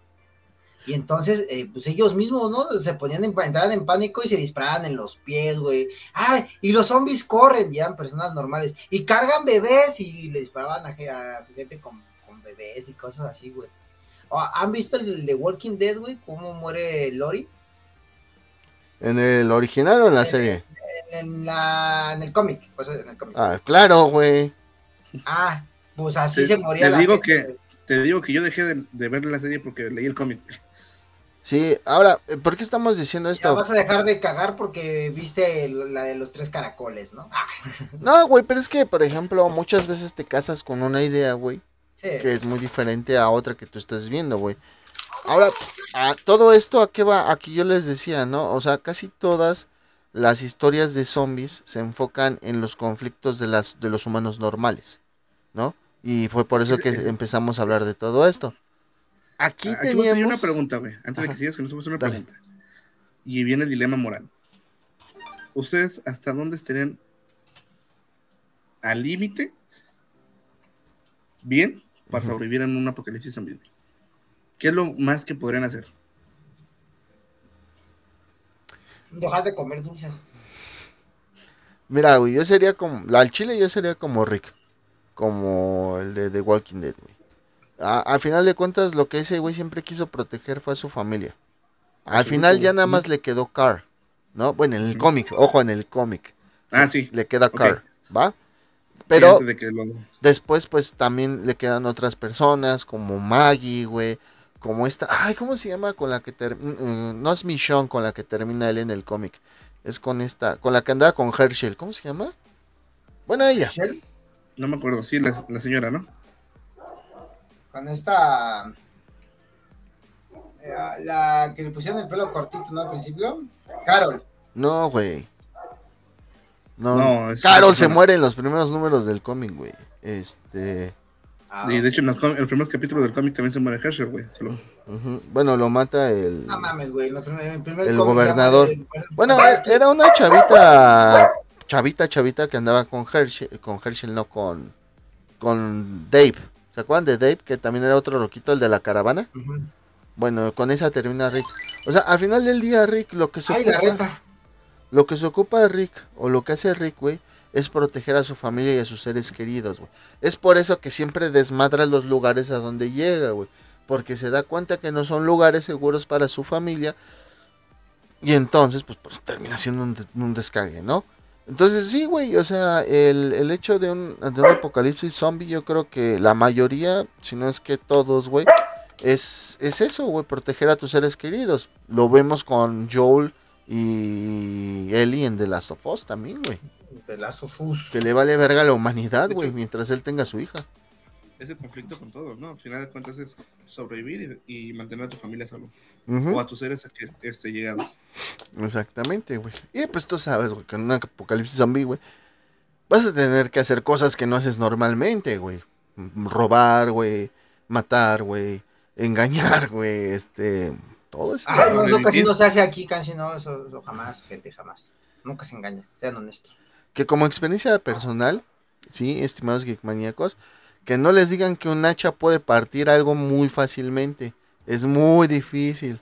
S3: Y entonces, eh, pues ellos mismos, ¿no? Se ponían en, entraban en pánico y se disparaban en los pies, güey. ¡Ay! Y los zombies corren, ya eran personas normales. Y cargan bebés y le disparaban a, gente con, bebés y cosas así, güey. ¿Han visto el de Walking Dead, güey? ¿Cómo muere Lori?
S2: ¿En el original o en la serie?
S3: En, la, en el cómic, pues en el cómic.
S2: Ah, claro, güey.
S3: Ah, pues así se moría.
S1: Te digo que te digo que yo dejé de, de ver la serie porque leí el cómic.
S2: Sí, ahora, eh, ¿por qué estamos diciendo esto?
S3: Ya vas a dejar de cagar porque viste la de los tres caracoles, ¿no?
S2: no, güey, pero es que, por ejemplo, muchas veces te casas con una idea, güey, que es muy diferente a otra que tú estás viendo, güey. Ahora, a todo esto, ¿a qué va? Aquí yo les decía, ¿no? O sea, casi todas las historias de zombies se enfocan en los conflictos de, las, de los humanos normales, ¿no? Y fue por eso que empezamos a hablar de todo esto. Aquí, Aquí teníamos...
S1: una pregunta, güey. Antes de que sigas, que nos una pregunta. Y viene el dilema moral. ¿Ustedes hasta dónde estarían al límite bien para sobrevivir en un apocalipsis zombie? ¿Qué es lo más que podrían hacer?
S3: Dejar de comer dulces.
S2: Mira, güey, yo sería como. Al chile yo sería como Rick. Como el de The Walking Dead, güey al final de cuentas, lo que ese güey siempre quiso proteger fue a su familia. Al final ya nada más le quedó Carr, ¿no? Bueno, en el cómic, ojo, en el cómic.
S1: Ah, sí.
S2: Le queda Carr, ¿va? Pero después, pues también le quedan otras personas, como Maggie, güey, como esta. Ay, ¿cómo se llama? Con la que termina. Mm, mm, no es Michonne con la que termina él en el cómic. Es con esta, con la que andaba con Herschel. ¿Cómo se llama? Bueno, ella.
S1: No me acuerdo, sí, la señora, ¿no?
S3: con esta. Eh, la que le pusieron el pelo cortito, ¿no? Al principio. Carol.
S2: No, güey. No, Carol se muere en los primeros números del cómic, güey. Este.
S1: Ah, y de hecho, en los, primeros capítulos del cómic también se muere Herschel, güey.
S2: Bueno, lo mata el.
S3: No mames, güey.
S2: el gobernador. Bueno, era una chavita. Chavita, chavita que andaba con Herschel. Con Herschel, no con. Con Dave. ¿Se acuerdan de Dave? Que también era otro roquito, el de la caravana. Bueno, con esa termina Rick. O sea, al final del día, Rick, lo que se ocupa. Lo que se ocupa de Rick, o lo que hace Rick, güey, es proteger a su familia y a sus seres queridos, güey. Es por eso que siempre desmadra los lugares a donde llega, güey. Porque se da cuenta que no son lugares seguros para su familia. Y entonces, pues, pues termina siendo un, un descague, ¿no? Entonces sí, güey, o sea, el, el hecho de un, de un apocalipsis zombie, yo creo que la mayoría, si no es que todos, güey, es, es eso, güey, proteger a tus seres queridos. Lo vemos con Joel y Ellie en The Last of Us también, güey.
S3: De Last of Us.
S2: Que le vale verga a la humanidad, güey, mientras él tenga a su hija.
S1: Es el conflicto con todos, ¿no? Al final de cuentas es sobrevivir y, y mantener a tu familia salvo. O a tus seres que este, llegados.
S2: Exactamente, güey. Y pues tú sabes, güey, que en un apocalipsis zombie, güey, vas a tener que hacer cosas que no haces normalmente, güey. Robar, güey, matar, güey, engañar, güey, este, todo eso.
S3: Ay, no, eso casi no se hace aquí, casi no, eso, eso jamás, gente, jamás. Nunca se engaña, sean honestos.
S2: Que como experiencia personal, sí, estimados geekmaníacos, que no les digan que un hacha puede partir algo muy fácilmente. Es muy difícil.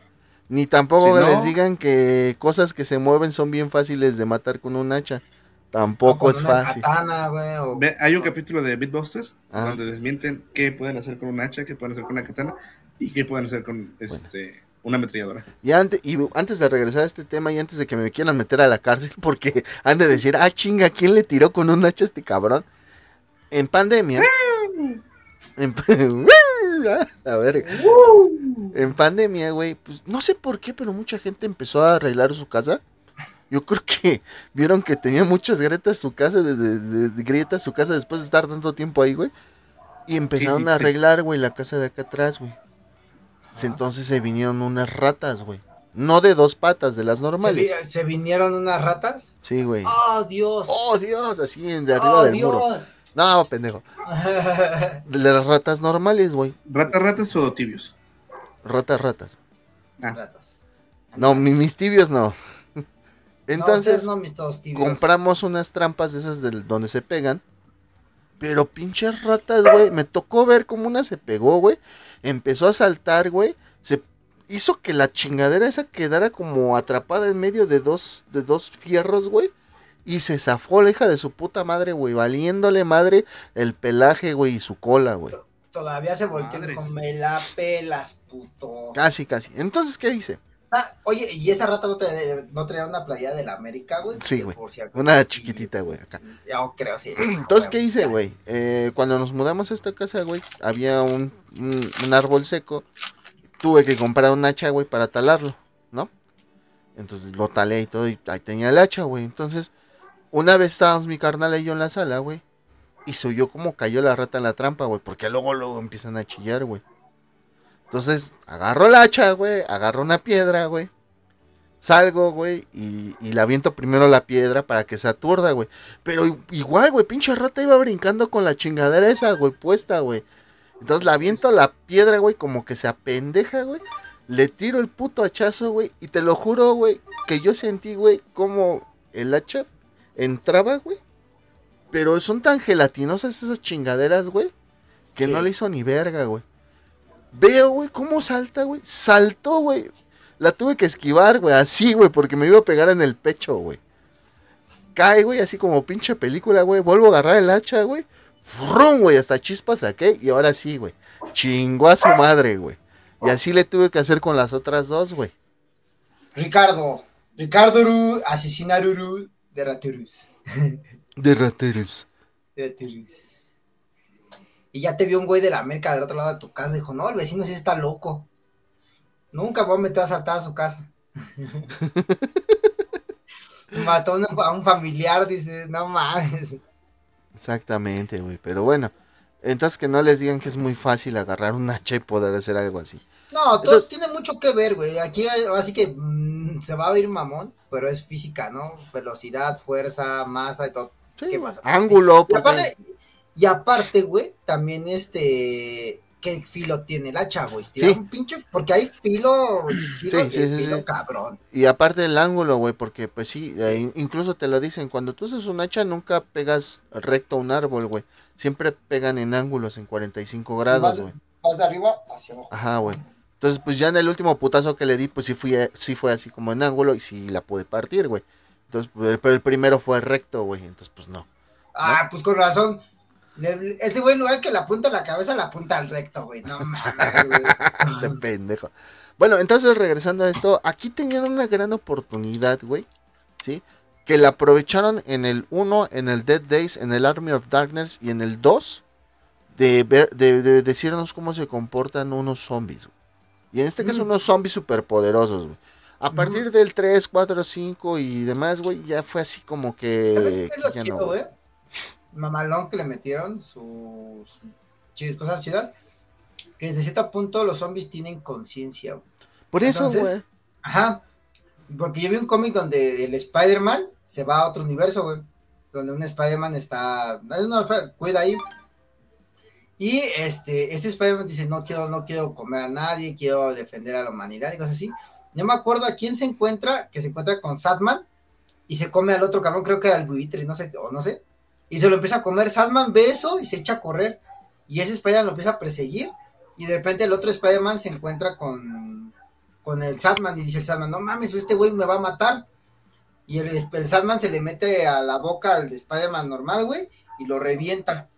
S2: Ni tampoco
S1: Si no-
S2: les digan que cosas que se mueven son bien fáciles de matar con un hacha. Tampoco es fácil.
S3: katana, o-
S1: hay un capítulo de Beatbuster
S2: Ah.
S1: donde desmienten qué pueden hacer con un hacha, qué pueden hacer con una katana y qué pueden hacer con este, una ametralladora.
S2: Y antes, y antes de regresar a este tema y antes de que me quieran meter a la cárcel, porque han de decir, ah, chinga, ¿quién le tiró con un hacha a este cabrón? En pandemia. en, a ver, en pandemia, güey, pues no sé por qué, pero mucha gente empezó a arreglar su casa. Yo creo que vieron que tenía muchas grietas su casa, de, de- de- de grietas su casa después de estar tanto tiempo ahí, güey. Y empezaron a arreglar, güey, la casa de acá atrás, güey. Entonces se vinieron unas ratas, güey. No de dos patas, de las
S3: ¿Se,
S2: normales.
S3: vi- se vinieron unas ratas.
S2: Sí, güey.
S3: ¡Oh, Dios!
S2: Oh, Dios, así en de arriba
S3: ¡Oh,
S2: del muro.
S3: Dios!
S2: No, pendejo. De las ratas normales, güey.
S1: ¿Ratas, ratas o tibios?
S2: Ratas, ratas.
S1: Ah,
S3: ratas.
S2: No, mi- mis tibios no.
S3: No,
S2: Entonces,
S3: ustedes no, mis todos tibios.
S2: compramos unas trampas de esas del, donde se pegan. Pero pinches ratas, güey. Me tocó ver cómo una se pegó, güey. Empezó a saltar, güey. Se hizo que la chingadera esa quedara como atrapada en medio de dos, de dos fierros, güey. Y se zafó la hija de su puta madre, güey. Valiéndole madre el pelaje, güey, y su cola, güey.
S3: Todavía se volteó y dijo, me la pelas, puto.
S2: Casi, casi. Entonces, ¿qué hice?
S3: Ah, oye, ¿y esa rata no, te, no traía una playa de la América, güey?
S2: Sí, güey.
S3: si.
S2: Una
S3: Sí,
S2: chiquitita, güey, acá.
S3: Yo creo, sí.
S2: Entonces, ¿qué hice, güey? Eh, cuando nos mudamos a esta casa, güey, había un, un, un árbol seco. Tuve que comprar un hacha, güey, para talarlo, ¿no? Entonces lo talé y todo, y ahí tenía el hacha, güey. Entonces, una vez estábamos mi carnal y yo en la sala, güey. Y se oyó como cayó la rata en la trampa, güey. Porque luego, luego empiezan a chillar, güey. Entonces, agarro el hacha, güey. Agarro una piedra, güey. Salgo, güey. Y, y le aviento primero la piedra para que se aturda, güey. Pero igual, güey, pinche rata iba brincando con la chingadera esa, güey, puesta, güey. Entonces la aviento la piedra, güey, como que se apendeja, güey. Le tiro el puto hachazo, güey. Y te lo juro, güey, que yo sentí, güey, como el hacha entraba, güey. Pero son tan gelatinosas esas chingaderas, güey, que no le hizo ni verga, güey. Veo, güey, cómo salta, güey. Saltó, güey. La tuve que esquivar, güey, así, güey, porque me iba a pegar en el pecho, güey. Cae, güey, así como pinche película, güey. Vuelvo a agarrar el hacha, güey. Frum, güey, hasta chispas saqué. Y ahora sí, güey. Chingó a su madre, güey. Y así le tuve que hacer con las otras dos, güey.
S3: Ricardo. Ricardo Ru, asesinaruru de Raturus.
S2: De rateros.
S3: De. Y ya te vio un güey de la América del otro lado de tu casa. Dijo, no, el vecino sí está loco. Nunca voy a meter a saltar a su casa. Mató a un, familiar, dice, no mames.
S2: Exactamente, güey. Pero bueno. Entonces que no les digan que es muy fácil agarrar un hacha y poder hacer algo así.
S3: No, todo
S2: Entonces-
S3: tiene mucho que ver, güey. Aquí así que mm, se va a oír mamón, pero es física, ¿no? Velocidad, fuerza, masa y todo.
S2: Sí,
S3: ¿Qué pasa?
S2: Ángulo, porque...
S3: aparte, y aparte, güey, también este. ¿Qué filo tiene el hacha, güey? Tira
S2: Sí.
S3: un pinche. Porque hay filo. filo,
S2: Sí, sí,
S3: filo cabrón.
S2: Y aparte del ángulo, güey, porque pues sí, eh, in- incluso te lo dicen, cuando tú usas un hacha nunca pegas recto a un árbol, güey. Siempre pegan en ángulos, en 45 grados, güey.
S3: Vas de arriba hacia abajo.
S2: Ajá, güey. Entonces, pues ya en el último putazo que le di, pues sí, fui, eh, sí fue así como en ángulo y sí la pude partir, güey. Entonces, pero el primero fue recto, güey. Entonces, pues no.
S3: Ah, pues con razón. Le- Ese güey, en lugar que la apunta a la cabeza, la apunta al recto, güey. No mames, güey.
S2: Este pendejo. Bueno, entonces regresando a esto, aquí tenían una gran oportunidad, güey. ¿Sí? que la aprovecharon en el 1, en el Dead Days, en el Army of Darkness y en el 2 de, ver, de, decirnos cómo se comportan unos zombies. Y en este caso unos zombies superpoderosos, güey. A partir del 3, 4, 5 y demás, güey, ya fue así como que...
S3: ¿Sabes qué es lo chido, güey? Mamalón que le metieron sus cosas chidas. Que desde cierto punto los zombies tienen conciencia,
S2: Por eso, güey.
S3: Ajá. Porque yo vi un cómic donde el Spider-Man se va a otro universo, güey. Donde un Spider-Man está. No, cuida ahí. Y este, ese Spider-Man dice, no quiero, no quiero comer a nadie, quiero defender a la humanidad y cosas así. No me acuerdo a quién se encuentra, que se encuentra con Sadman y se come al otro cabrón, creo que al buitre, no sé, o no sé. Y se lo empieza a comer. Sadman ve eso y se echa a correr. Y ese Spider-Man lo empieza a perseguir. Y de repente el otro Spider-Man se encuentra con, con el Sadman y dice el Sadman, no mames, este güey me va a matar. Y el, el Sadman se le mete a la boca al Spider-Man normal, güey, y lo revienta.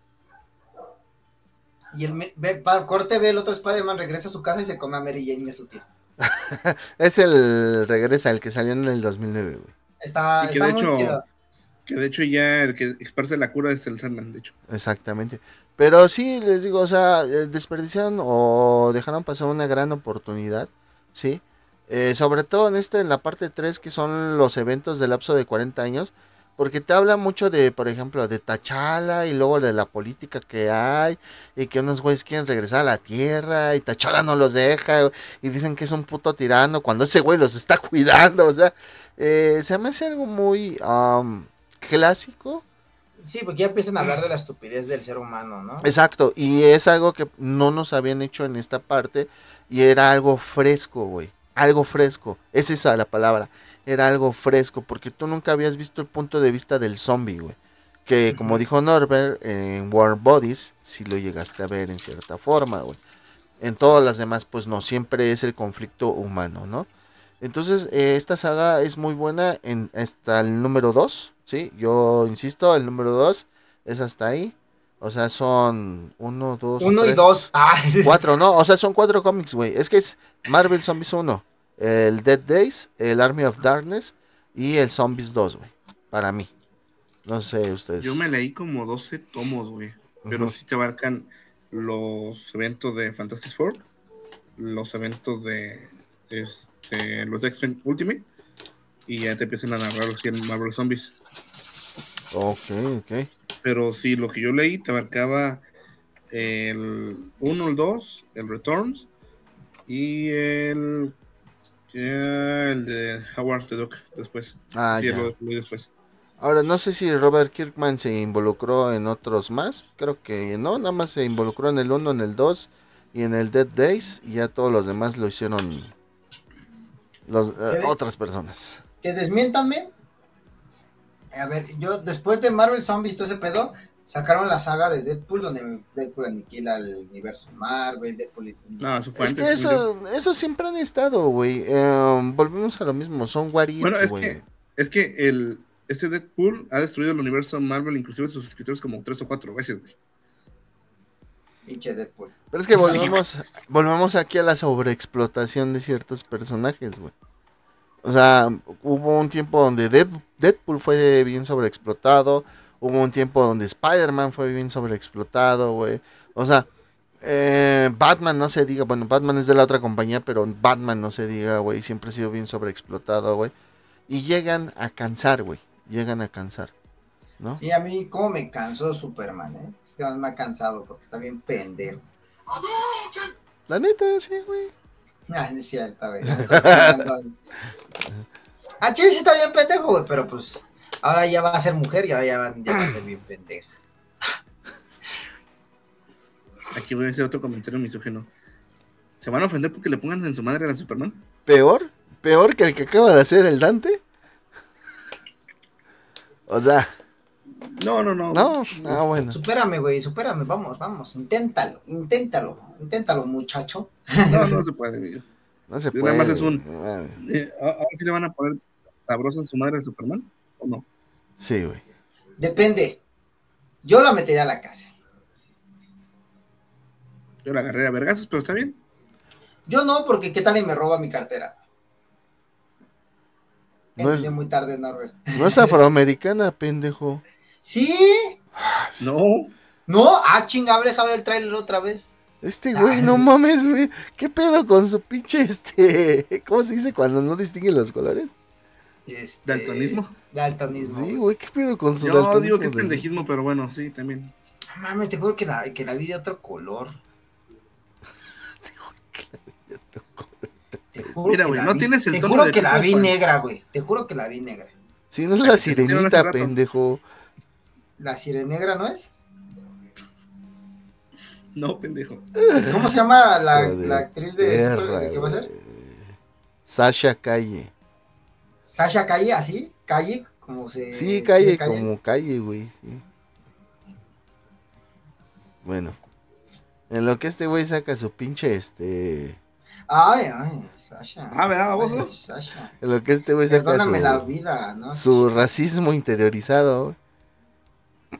S3: Y el ve, corte ve el otro Spider-Man, regresa a su casa y se come a Mary Jane y a su tía.
S2: es el regresa, el que salió en el 2009, güey.
S3: Está,
S1: que de hecho, Que de hecho ya el que esparce la cura es el Sandman, de hecho.
S2: Exactamente. Pero sí, les digo, o sea, eh, desperdiciaron o dejaron pasar una gran oportunidad, ¿sí? Eh, sobre todo en este, en la parte 3, que son los eventos del lapso de 40 años, porque te habla mucho de, por ejemplo, de Tachala y luego de la política que hay y que unos güeyes quieren regresar a la tierra y Tachala no los deja y dicen que es un puto tirano cuando ese güey los está cuidando. O sea, eh, se me hace algo muy clásico.
S3: Sí, porque ya empiezan a hablar de la estupidez del ser humano, ¿no?
S2: Exacto, y es algo que no nos habían hecho en esta parte y era algo fresco, güey. Algo fresco, es esa la palabra era algo fresco, porque tú nunca habías visto el punto de vista del zombie, güey. Que como dijo Norbert, en War Bodies, si lo llegaste a ver en cierta forma, güey. En todas las demás, pues no, siempre es el conflicto humano, ¿no? Entonces, eh, esta saga es muy buena en, hasta el número 2, ¿sí? Yo insisto, el número 2 es hasta ahí. O sea, son uno, dos,
S3: uno y dos. Ah,
S2: cuatro, no, o sea, son cuatro cómics, güey. Es que es Marvel Zombies 1, el Dead Days, el Army of Darkness y el Zombies 2, güey. Para mí. No sé ustedes.
S1: Yo me leí como 12 tomos, güey. Pero sí te abarcan los eventos de Fantastic Four, los eventos de este, los X-Men Ultimate y ya te empiezan a narrar los Marvel Zombies.
S2: Ok, ok.
S1: Pero sí, lo que yo leí te abarcaba el 1, el 2, el Returns y el el de Howard the Duck después.
S2: Ah,
S1: sí,
S2: ya.
S1: Lo, después.
S2: Ahora, no sé si Robert Kirkman se involucró en otros más. Creo que no, nada más se involucró en el 1, en el 2 y en el Dead Days. Y ya todos los demás lo hicieron los, eh, otras personas.
S3: Que desmiéntanme. A ver, yo después de Marvel Zombies, todo ese pedo, sacaron la saga de Deadpool donde Deadpool aniquila el universo Marvel, Deadpool.
S1: No, eso fue
S2: es que eso, eso siempre han estado, güey. Em, volvemos a lo mismo, son warriors,
S1: Bueno, es que, es que el, este Deadpool ha destruido el universo Marvel, inclusive sus escritores, como tres o cuatro veces, güey.
S3: Pinche Deadpool.
S2: Pero es que volvemos, volvemos aquí a la sobreexplotación de ciertos personajes, güey. O sea, hubo un tiempo donde Deadpool fue bien sobreexplotado Hubo un tiempo donde Spider-Man fue bien sobreexplotado, güey. O sea, eh, Batman no se diga, bueno, Batman es de la otra compañía, pero Batman no se diga, güey. Siempre ha sido bien sobreexplotado, güey. Y llegan a cansar, güey. Llegan a cansar, ¿no?
S3: Y a mí, ¿cómo me cansó Superman, eh? Es que no me ha cansado porque está bien pendejo.
S2: La neta, sí, güey.
S3: Ah, es cierto, güey. ah, sí está bien pendejo, güey, pero pues Ahora ya va a ser mujer y ahora ya va, a ser bien pendeja.
S1: Aquí voy a hacer otro comentario misógeno. ¿Se van a ofender porque le pongan en su madre a la Superman?
S2: ¿Peor? ¿Peor que el que acaba de hacer el Dante? O sea.
S1: No, no, no.
S2: No, ah, bueno.
S3: Supérame, güey, supérame, vamos, vamos, inténtalo, inténtalo, inténtalo, muchacho.
S1: No, no se puede, güey.
S2: No se puede.
S1: Nada más es un. Eh, ahora sí le van a poner sabroso en su madre a Superman, ¿o no?
S2: Sí, güey.
S3: Depende. Yo la metería a la cárcel.
S1: Yo la agarré a vergazos, pero está bien.
S3: Yo no, porque qué tal y me roba mi cartera.
S2: No es-
S3: muy tarde, Norbert.
S2: No es afroamericana, pendejo.
S3: ¿Sí?
S1: No.
S3: ¿No? Ah, chinga, habré dejado el tráiler otra vez.
S2: Este güey, no mames, güey. ¿Qué pedo con su pinche este? ¿Cómo se dice cuando no distingue los colores?
S3: Este,
S1: ¿Daltonismo?
S3: Daltonismo.
S2: Sí, güey, ¿qué pedo con su
S1: Yo
S2: daltonismo,
S1: digo que es
S2: güey?
S1: pendejismo, pero bueno, sí, también.
S3: No mames, te juro que la, que la vi de otro color. Te juro
S1: Mira,
S3: que
S1: güey,
S3: la
S1: no
S3: vi-
S1: tienes el
S3: Te
S1: tono
S3: juro
S1: de
S3: que la vi
S1: Pan.
S3: negra, güey. Te juro que la vi negra.
S2: Si no es la
S1: te
S2: sirenita, pendejo.
S3: ¿La sirenegra no es?
S1: No, pendejo.
S3: ¿Cómo se llama la, la actriz de Super- ¿Qué va a ser?
S2: Sasha Calle.
S3: Sasha Calle, así, Calle, como se.
S2: Sí, calle, como calle, güey, sí. Bueno. En lo que este güey saca su pinche este.
S3: Ay, ay, Sasha.
S1: Ah, ¿verdad, baboso?
S3: Sasha.
S2: En lo que este güey saca
S3: Perdóname la
S2: su,
S3: vida, ¿no?
S2: su racismo interiorizado.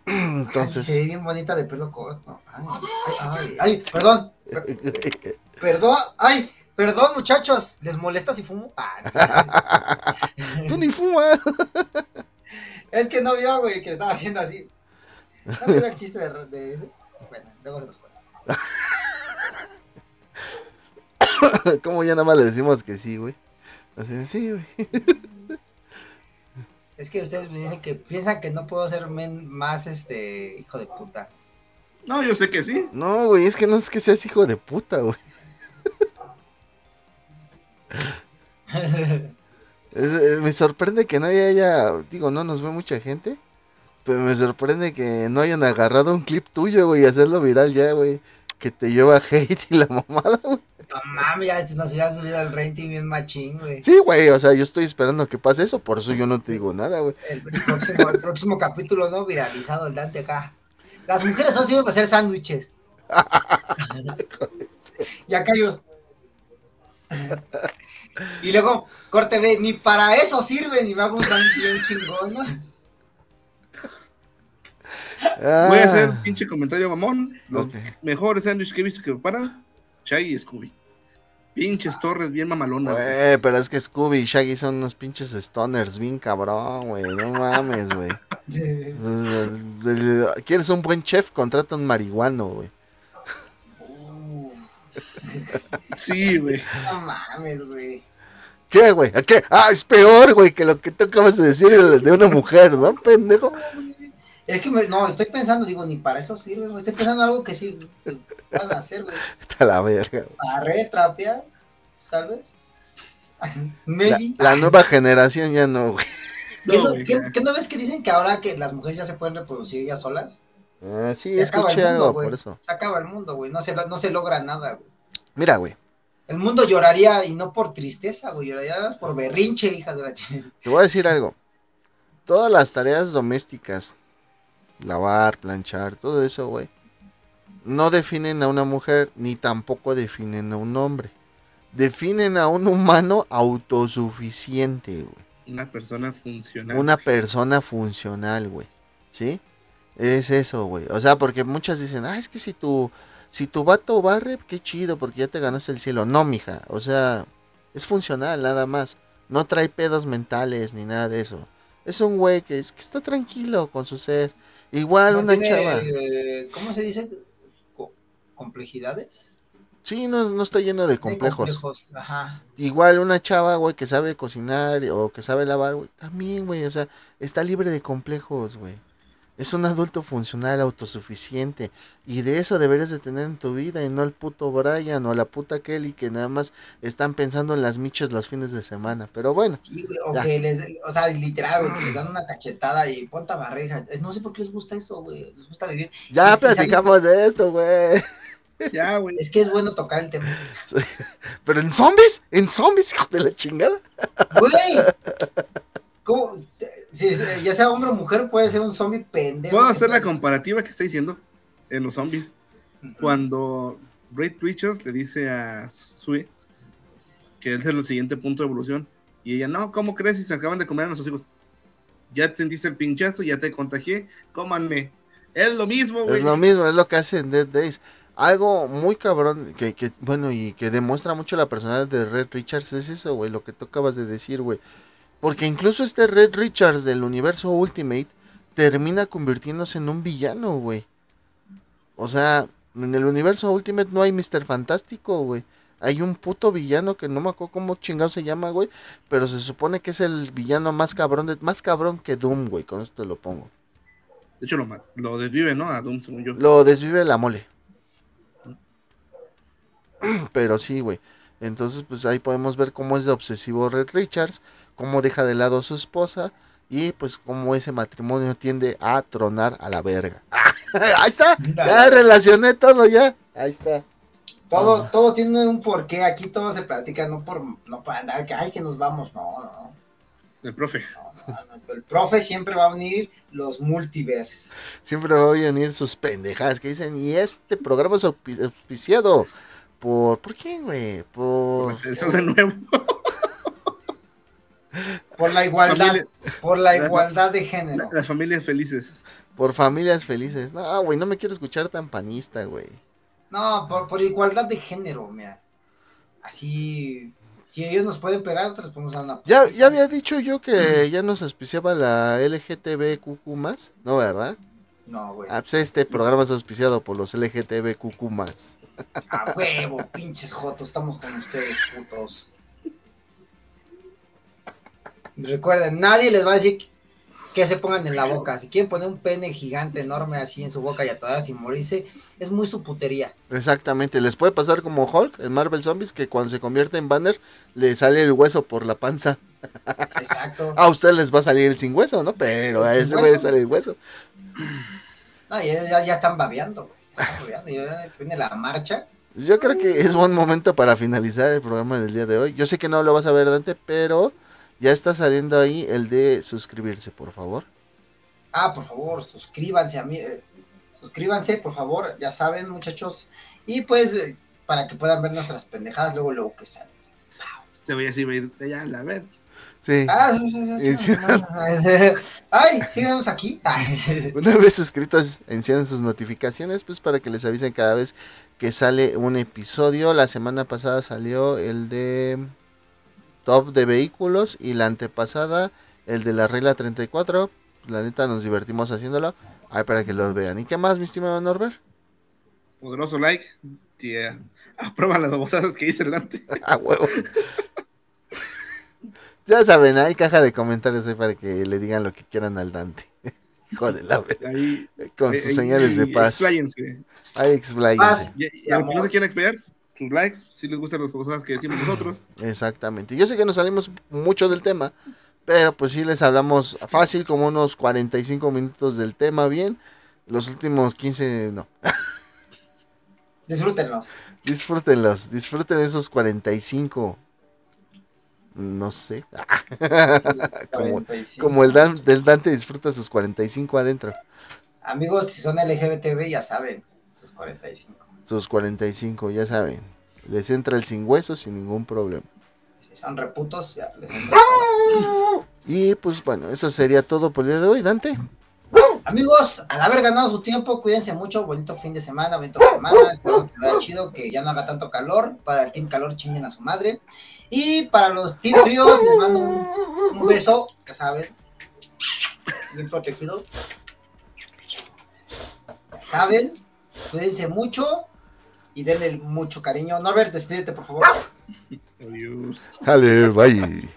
S2: Entonces.
S3: se ve bien bonita de pelo corto. Ay, ay, ay, ay, perdón. per- perdón, ay, perdón, muchachos. ¿Les molesta si fumo? Ah, no
S2: Tú ni fumas.
S3: es que no vio, güey, que estaba haciendo así. ¿No vio el chiste de, de ese? Bueno, luego se los cuento.
S2: Como ya nada más le decimos que sí, güey. Así, sí, güey.
S3: Es que ustedes me dicen que piensan que no puedo ser men- más este hijo de puta.
S1: No, yo sé que sí.
S2: No, güey, es que no es que seas hijo de puta, güey. Eh, me sorprende que nadie haya, digo, no nos ve mucha gente, pero me sorprende que no hayan agarrado un clip tuyo, güey, y hacerlo viral ya, güey, que te lleva hate y la mamada, güey.
S3: no mames, ya nos había subido el rating bien machín, güey.
S2: Sí, güey, o sea, yo estoy esperando que pase eso, por eso yo no te digo nada, güey.
S3: El, el próximo, el próximo capítulo, ¿no? Viralizado el Dante acá. Las mujeres son sirven para hacer sándwiches. ya cayó. y luego, corte B, ni para eso sirven y me hago un sándwich bien chingón, ¿no?
S1: Voy a hacer
S2: Ah,
S1: un pinche comentario mamón. Los mejores sándwiches que he visto que preparan, Shaggy y Scooby. Pinches torres bien mamalonas. güey.
S2: Pero es que Scooby y Shaggy son unos pinches stoners bien cabrón, güey, no mames, güey. ¿Quieres un buen chef? Contrata un marihuano, güey.
S3: Uh,
S1: Sí, güey.
S3: no mames, güey.
S2: ¿Qué, güey? ¿A qué? Ah, es peor, güey, que lo que tú acabas de decir de de una mujer, ¿no, pendejo?
S3: Es que me- no, estoy pensando, digo, ni para eso sirve, güey. Estoy pensando en algo que sí van a hacer, güey.
S2: Está la verga. güey.
S3: Barrer, trapear, tal vez.
S2: La,
S3: Maybe.
S2: la nueva generación ya no, güey.
S3: ¿Qué
S1: No,
S3: no,
S1: güey,
S3: qué-
S1: ya.
S3: qué no ves que dicen que ahora que las mujeres ya se pueden reproducir ellas solas?
S2: Ah, sí,
S3: Se acaba
S2: escuché
S3: el mundo,
S2: algo
S3: güey.
S2: por eso.
S3: Se acaba el mundo, güey. No se, no se logra nada, güey.
S2: Mira, güey,
S3: El mundo lloraría y no por tristeza, güey. Lloraría por berrinche, hija de la chingada.
S2: te voy a decir algo. Todas las tareas domésticas, lavar, planchar, todo eso, güey, no definen a una mujer ni tampoco definen a un hombre. Definen a un humano autosuficiente, güey.
S1: Una persona funcional.
S2: Una persona funcional, güey. ¿Sí? Es eso, güey. O sea, porque muchas dicen, ah, es que si tu, si tu vato barre, qué chido, porque ya te ganaste el cielo. No, mija. O sea, es funcional, nada más. No trae pedos mentales ni nada de eso. Es un güey que, es, que está tranquilo con su ser. Igual
S3: No
S2: una
S3: tiene,
S2: chava.
S3: eh, ¿Cómo se dice? Co- ¿Complejidades?
S2: Sí, no, no está lleno de complejos.
S3: Ajá.
S2: Igual una chava, güey, que sabe cocinar o que sabe lavar, güey, también, güey, o sea, está libre de complejos, güey. Es un adulto funcional, autosuficiente. Y de eso deberías de tener en tu vida y no el puto Brian o la puta Kelly que nada más están pensando en las miches los fines de semana. Pero bueno,
S3: Sí, güey, o
S2: Ya.
S3: que les, o sea, literal, güey, que les dan una cachetada y ponte a barrejas. No sé por qué les gusta eso, güey. Les gusta vivir.
S2: ya
S3: Es
S2: platicamos de esto, güey.
S1: Ya, güey.
S3: Es que es bueno tocar el tema.
S2: Pero en zombies, en zombies, hijo de la chingada.
S3: Güey. ¿Cómo? Si, si- ya sea hombre o mujer, puede ser un zombie pendejo.
S1: Puedo hacer la comparativa que está diciendo en los zombies. Cuando Ray Richards le dice a Sue que ese es el siguiente punto de evolución. Y ella, no, ¿cómo crees si se acaban de comer a nuestros hijos? Ya te sentiste el pinchazo, ya te contagié, cómanme. Es lo mismo, güey.
S2: Es lo mismo, es lo que hace en Dead Days. Algo muy cabrón, que, que, bueno, y que demuestra mucho la personalidad de Red Richards es eso, güey, lo que tú acabas de decir, güey. Porque incluso este Red Richards del universo Ultimate termina convirtiéndose en un villano, güey. O sea, en el universo Ultimate no hay Mr. Fantástico, güey. Hay un puto villano que no me acuerdo cómo chingado se llama, güey. Pero se supone que es el villano más cabrón, de, más cabrón que Doom, güey. Con esto te lo pongo.
S1: De hecho, lo, lo desvive, ¿no? A Doom, según yo.
S2: Lo desvive la mole. Pero sí, güey. Entonces, pues ahí podemos ver cómo es de obsesivo Red Richards, cómo deja de lado a su esposa y pues cómo ese matrimonio tiende a tronar a la verga. ahí está, ya relacioné todo ya. Ahí está.
S3: Todo, todo tiene un porqué, aquí todo se platica, no por no para andar que ay que nos vamos, no, no.
S1: El profe.
S3: el profe siempre va a unir los multiverse.
S2: Siempre va a unir sus pendejadas que dicen, y este programa es auspiciado por. ¿Por qué, güey? Por.
S1: Eso de nuevo.
S3: por la igualdad. por la igualdad de género.
S1: Las familias felices.
S2: Por familias felices. No, güey, no me quiero escuchar tan panista, güey.
S3: No, por, por igualdad de género, mira. Así si ellos nos pueden pegar, nosotros podemos dar una.
S2: Ya, ya había dicho yo que ya nos auspiciaba la LGTBQQ más, ¿no, verdad?
S3: No, güey.
S2: Ah, pues este programa es auspiciado por los LGTBQQ.
S3: A huevo, pinches jotos, estamos con ustedes, putos. Recuerden, nadie les va a decir que se pongan en la boca. Si quieren poner un pene gigante enorme así en su boca y atorarse y morirse, es muy su putería.
S2: Exactamente, les puede pasar como Hulk en Marvel Zombies, que cuando se convierte en Banner le sale el hueso por la panza.
S3: Exacto.
S2: a ustedes les va a salir el sin hueso, ¿no? Pero a ese güey sale el hueso.
S3: No, ya, ya, están babeando, güey. Ya viene la marcha.
S2: Yo creo que es buen momento para finalizar el programa del día de hoy. Yo sé que no lo vas a ver, Dante, pero ya está saliendo ahí el de suscribirse, por favor.
S3: Ah, por favor, suscríbanse a mí. Eh, suscríbanse, por favor, ya saben, muchachos. Y pues, eh, para que puedan ver nuestras pendejadas luego, luego que sale.
S1: Te voy a decir, ya la ver.
S2: Sí.
S3: Ah, Ay, sigamos aquí.
S2: Una vez suscritos, enciendan sus notificaciones, pues para que les avisen cada vez que sale un episodio. La semana pasada salió el de top de vehículos y la antepasada, el de la regla 34. La neta nos divertimos haciéndolo. Ahí para que los vean. ¿Y qué más, mi estimado Norbert?
S1: Poderoso like. Tía. Aprueba las babosadas que hice delante.
S2: A huevo. Ya saben, hay caja de comentarios ahí para que le digan lo que quieran al Dante. Hijo de la ahí, Con sus señales de paz.
S1: Expláyense.
S2: Ahí expláyense.
S1: Y, a los que no se quieren explayar, sus likes, si les gustan las cosas que decimos nosotros.
S2: Exactamente. Yo sé que nos salimos mucho del tema, pero pues sí les hablamos fácil, como unos 45 minutos del tema, bien. Los últimos 15, no.
S3: Disfrútenlos.
S2: Disfrútenlos, disfruten esos 45. No sé. como, como, el del Dante disfruta sus 45 adentro.
S3: Amigos, si son LGBTB ya saben, sus 45
S2: sus 45, ya saben. Les entra el sin hueso sin ningún problema.
S3: Si son reputos, ya les entra.
S2: Y pues bueno, eso sería todo por el día de hoy, Dante.
S3: Amigos, al haber ganado su tiempo, cuídense mucho, bonito fin de semana, bonito semana, espero que vaya chido, que ya no haga tanto calor, para el Team Calor chinguen a su madre. Y para los Team Fríos, les mando un, un beso, ya saben, bien protegido. ¿Saben? Cuídense mucho y denle mucho cariño. Norbert, despídete, por favor.
S1: Adiós.
S2: Dale, bye.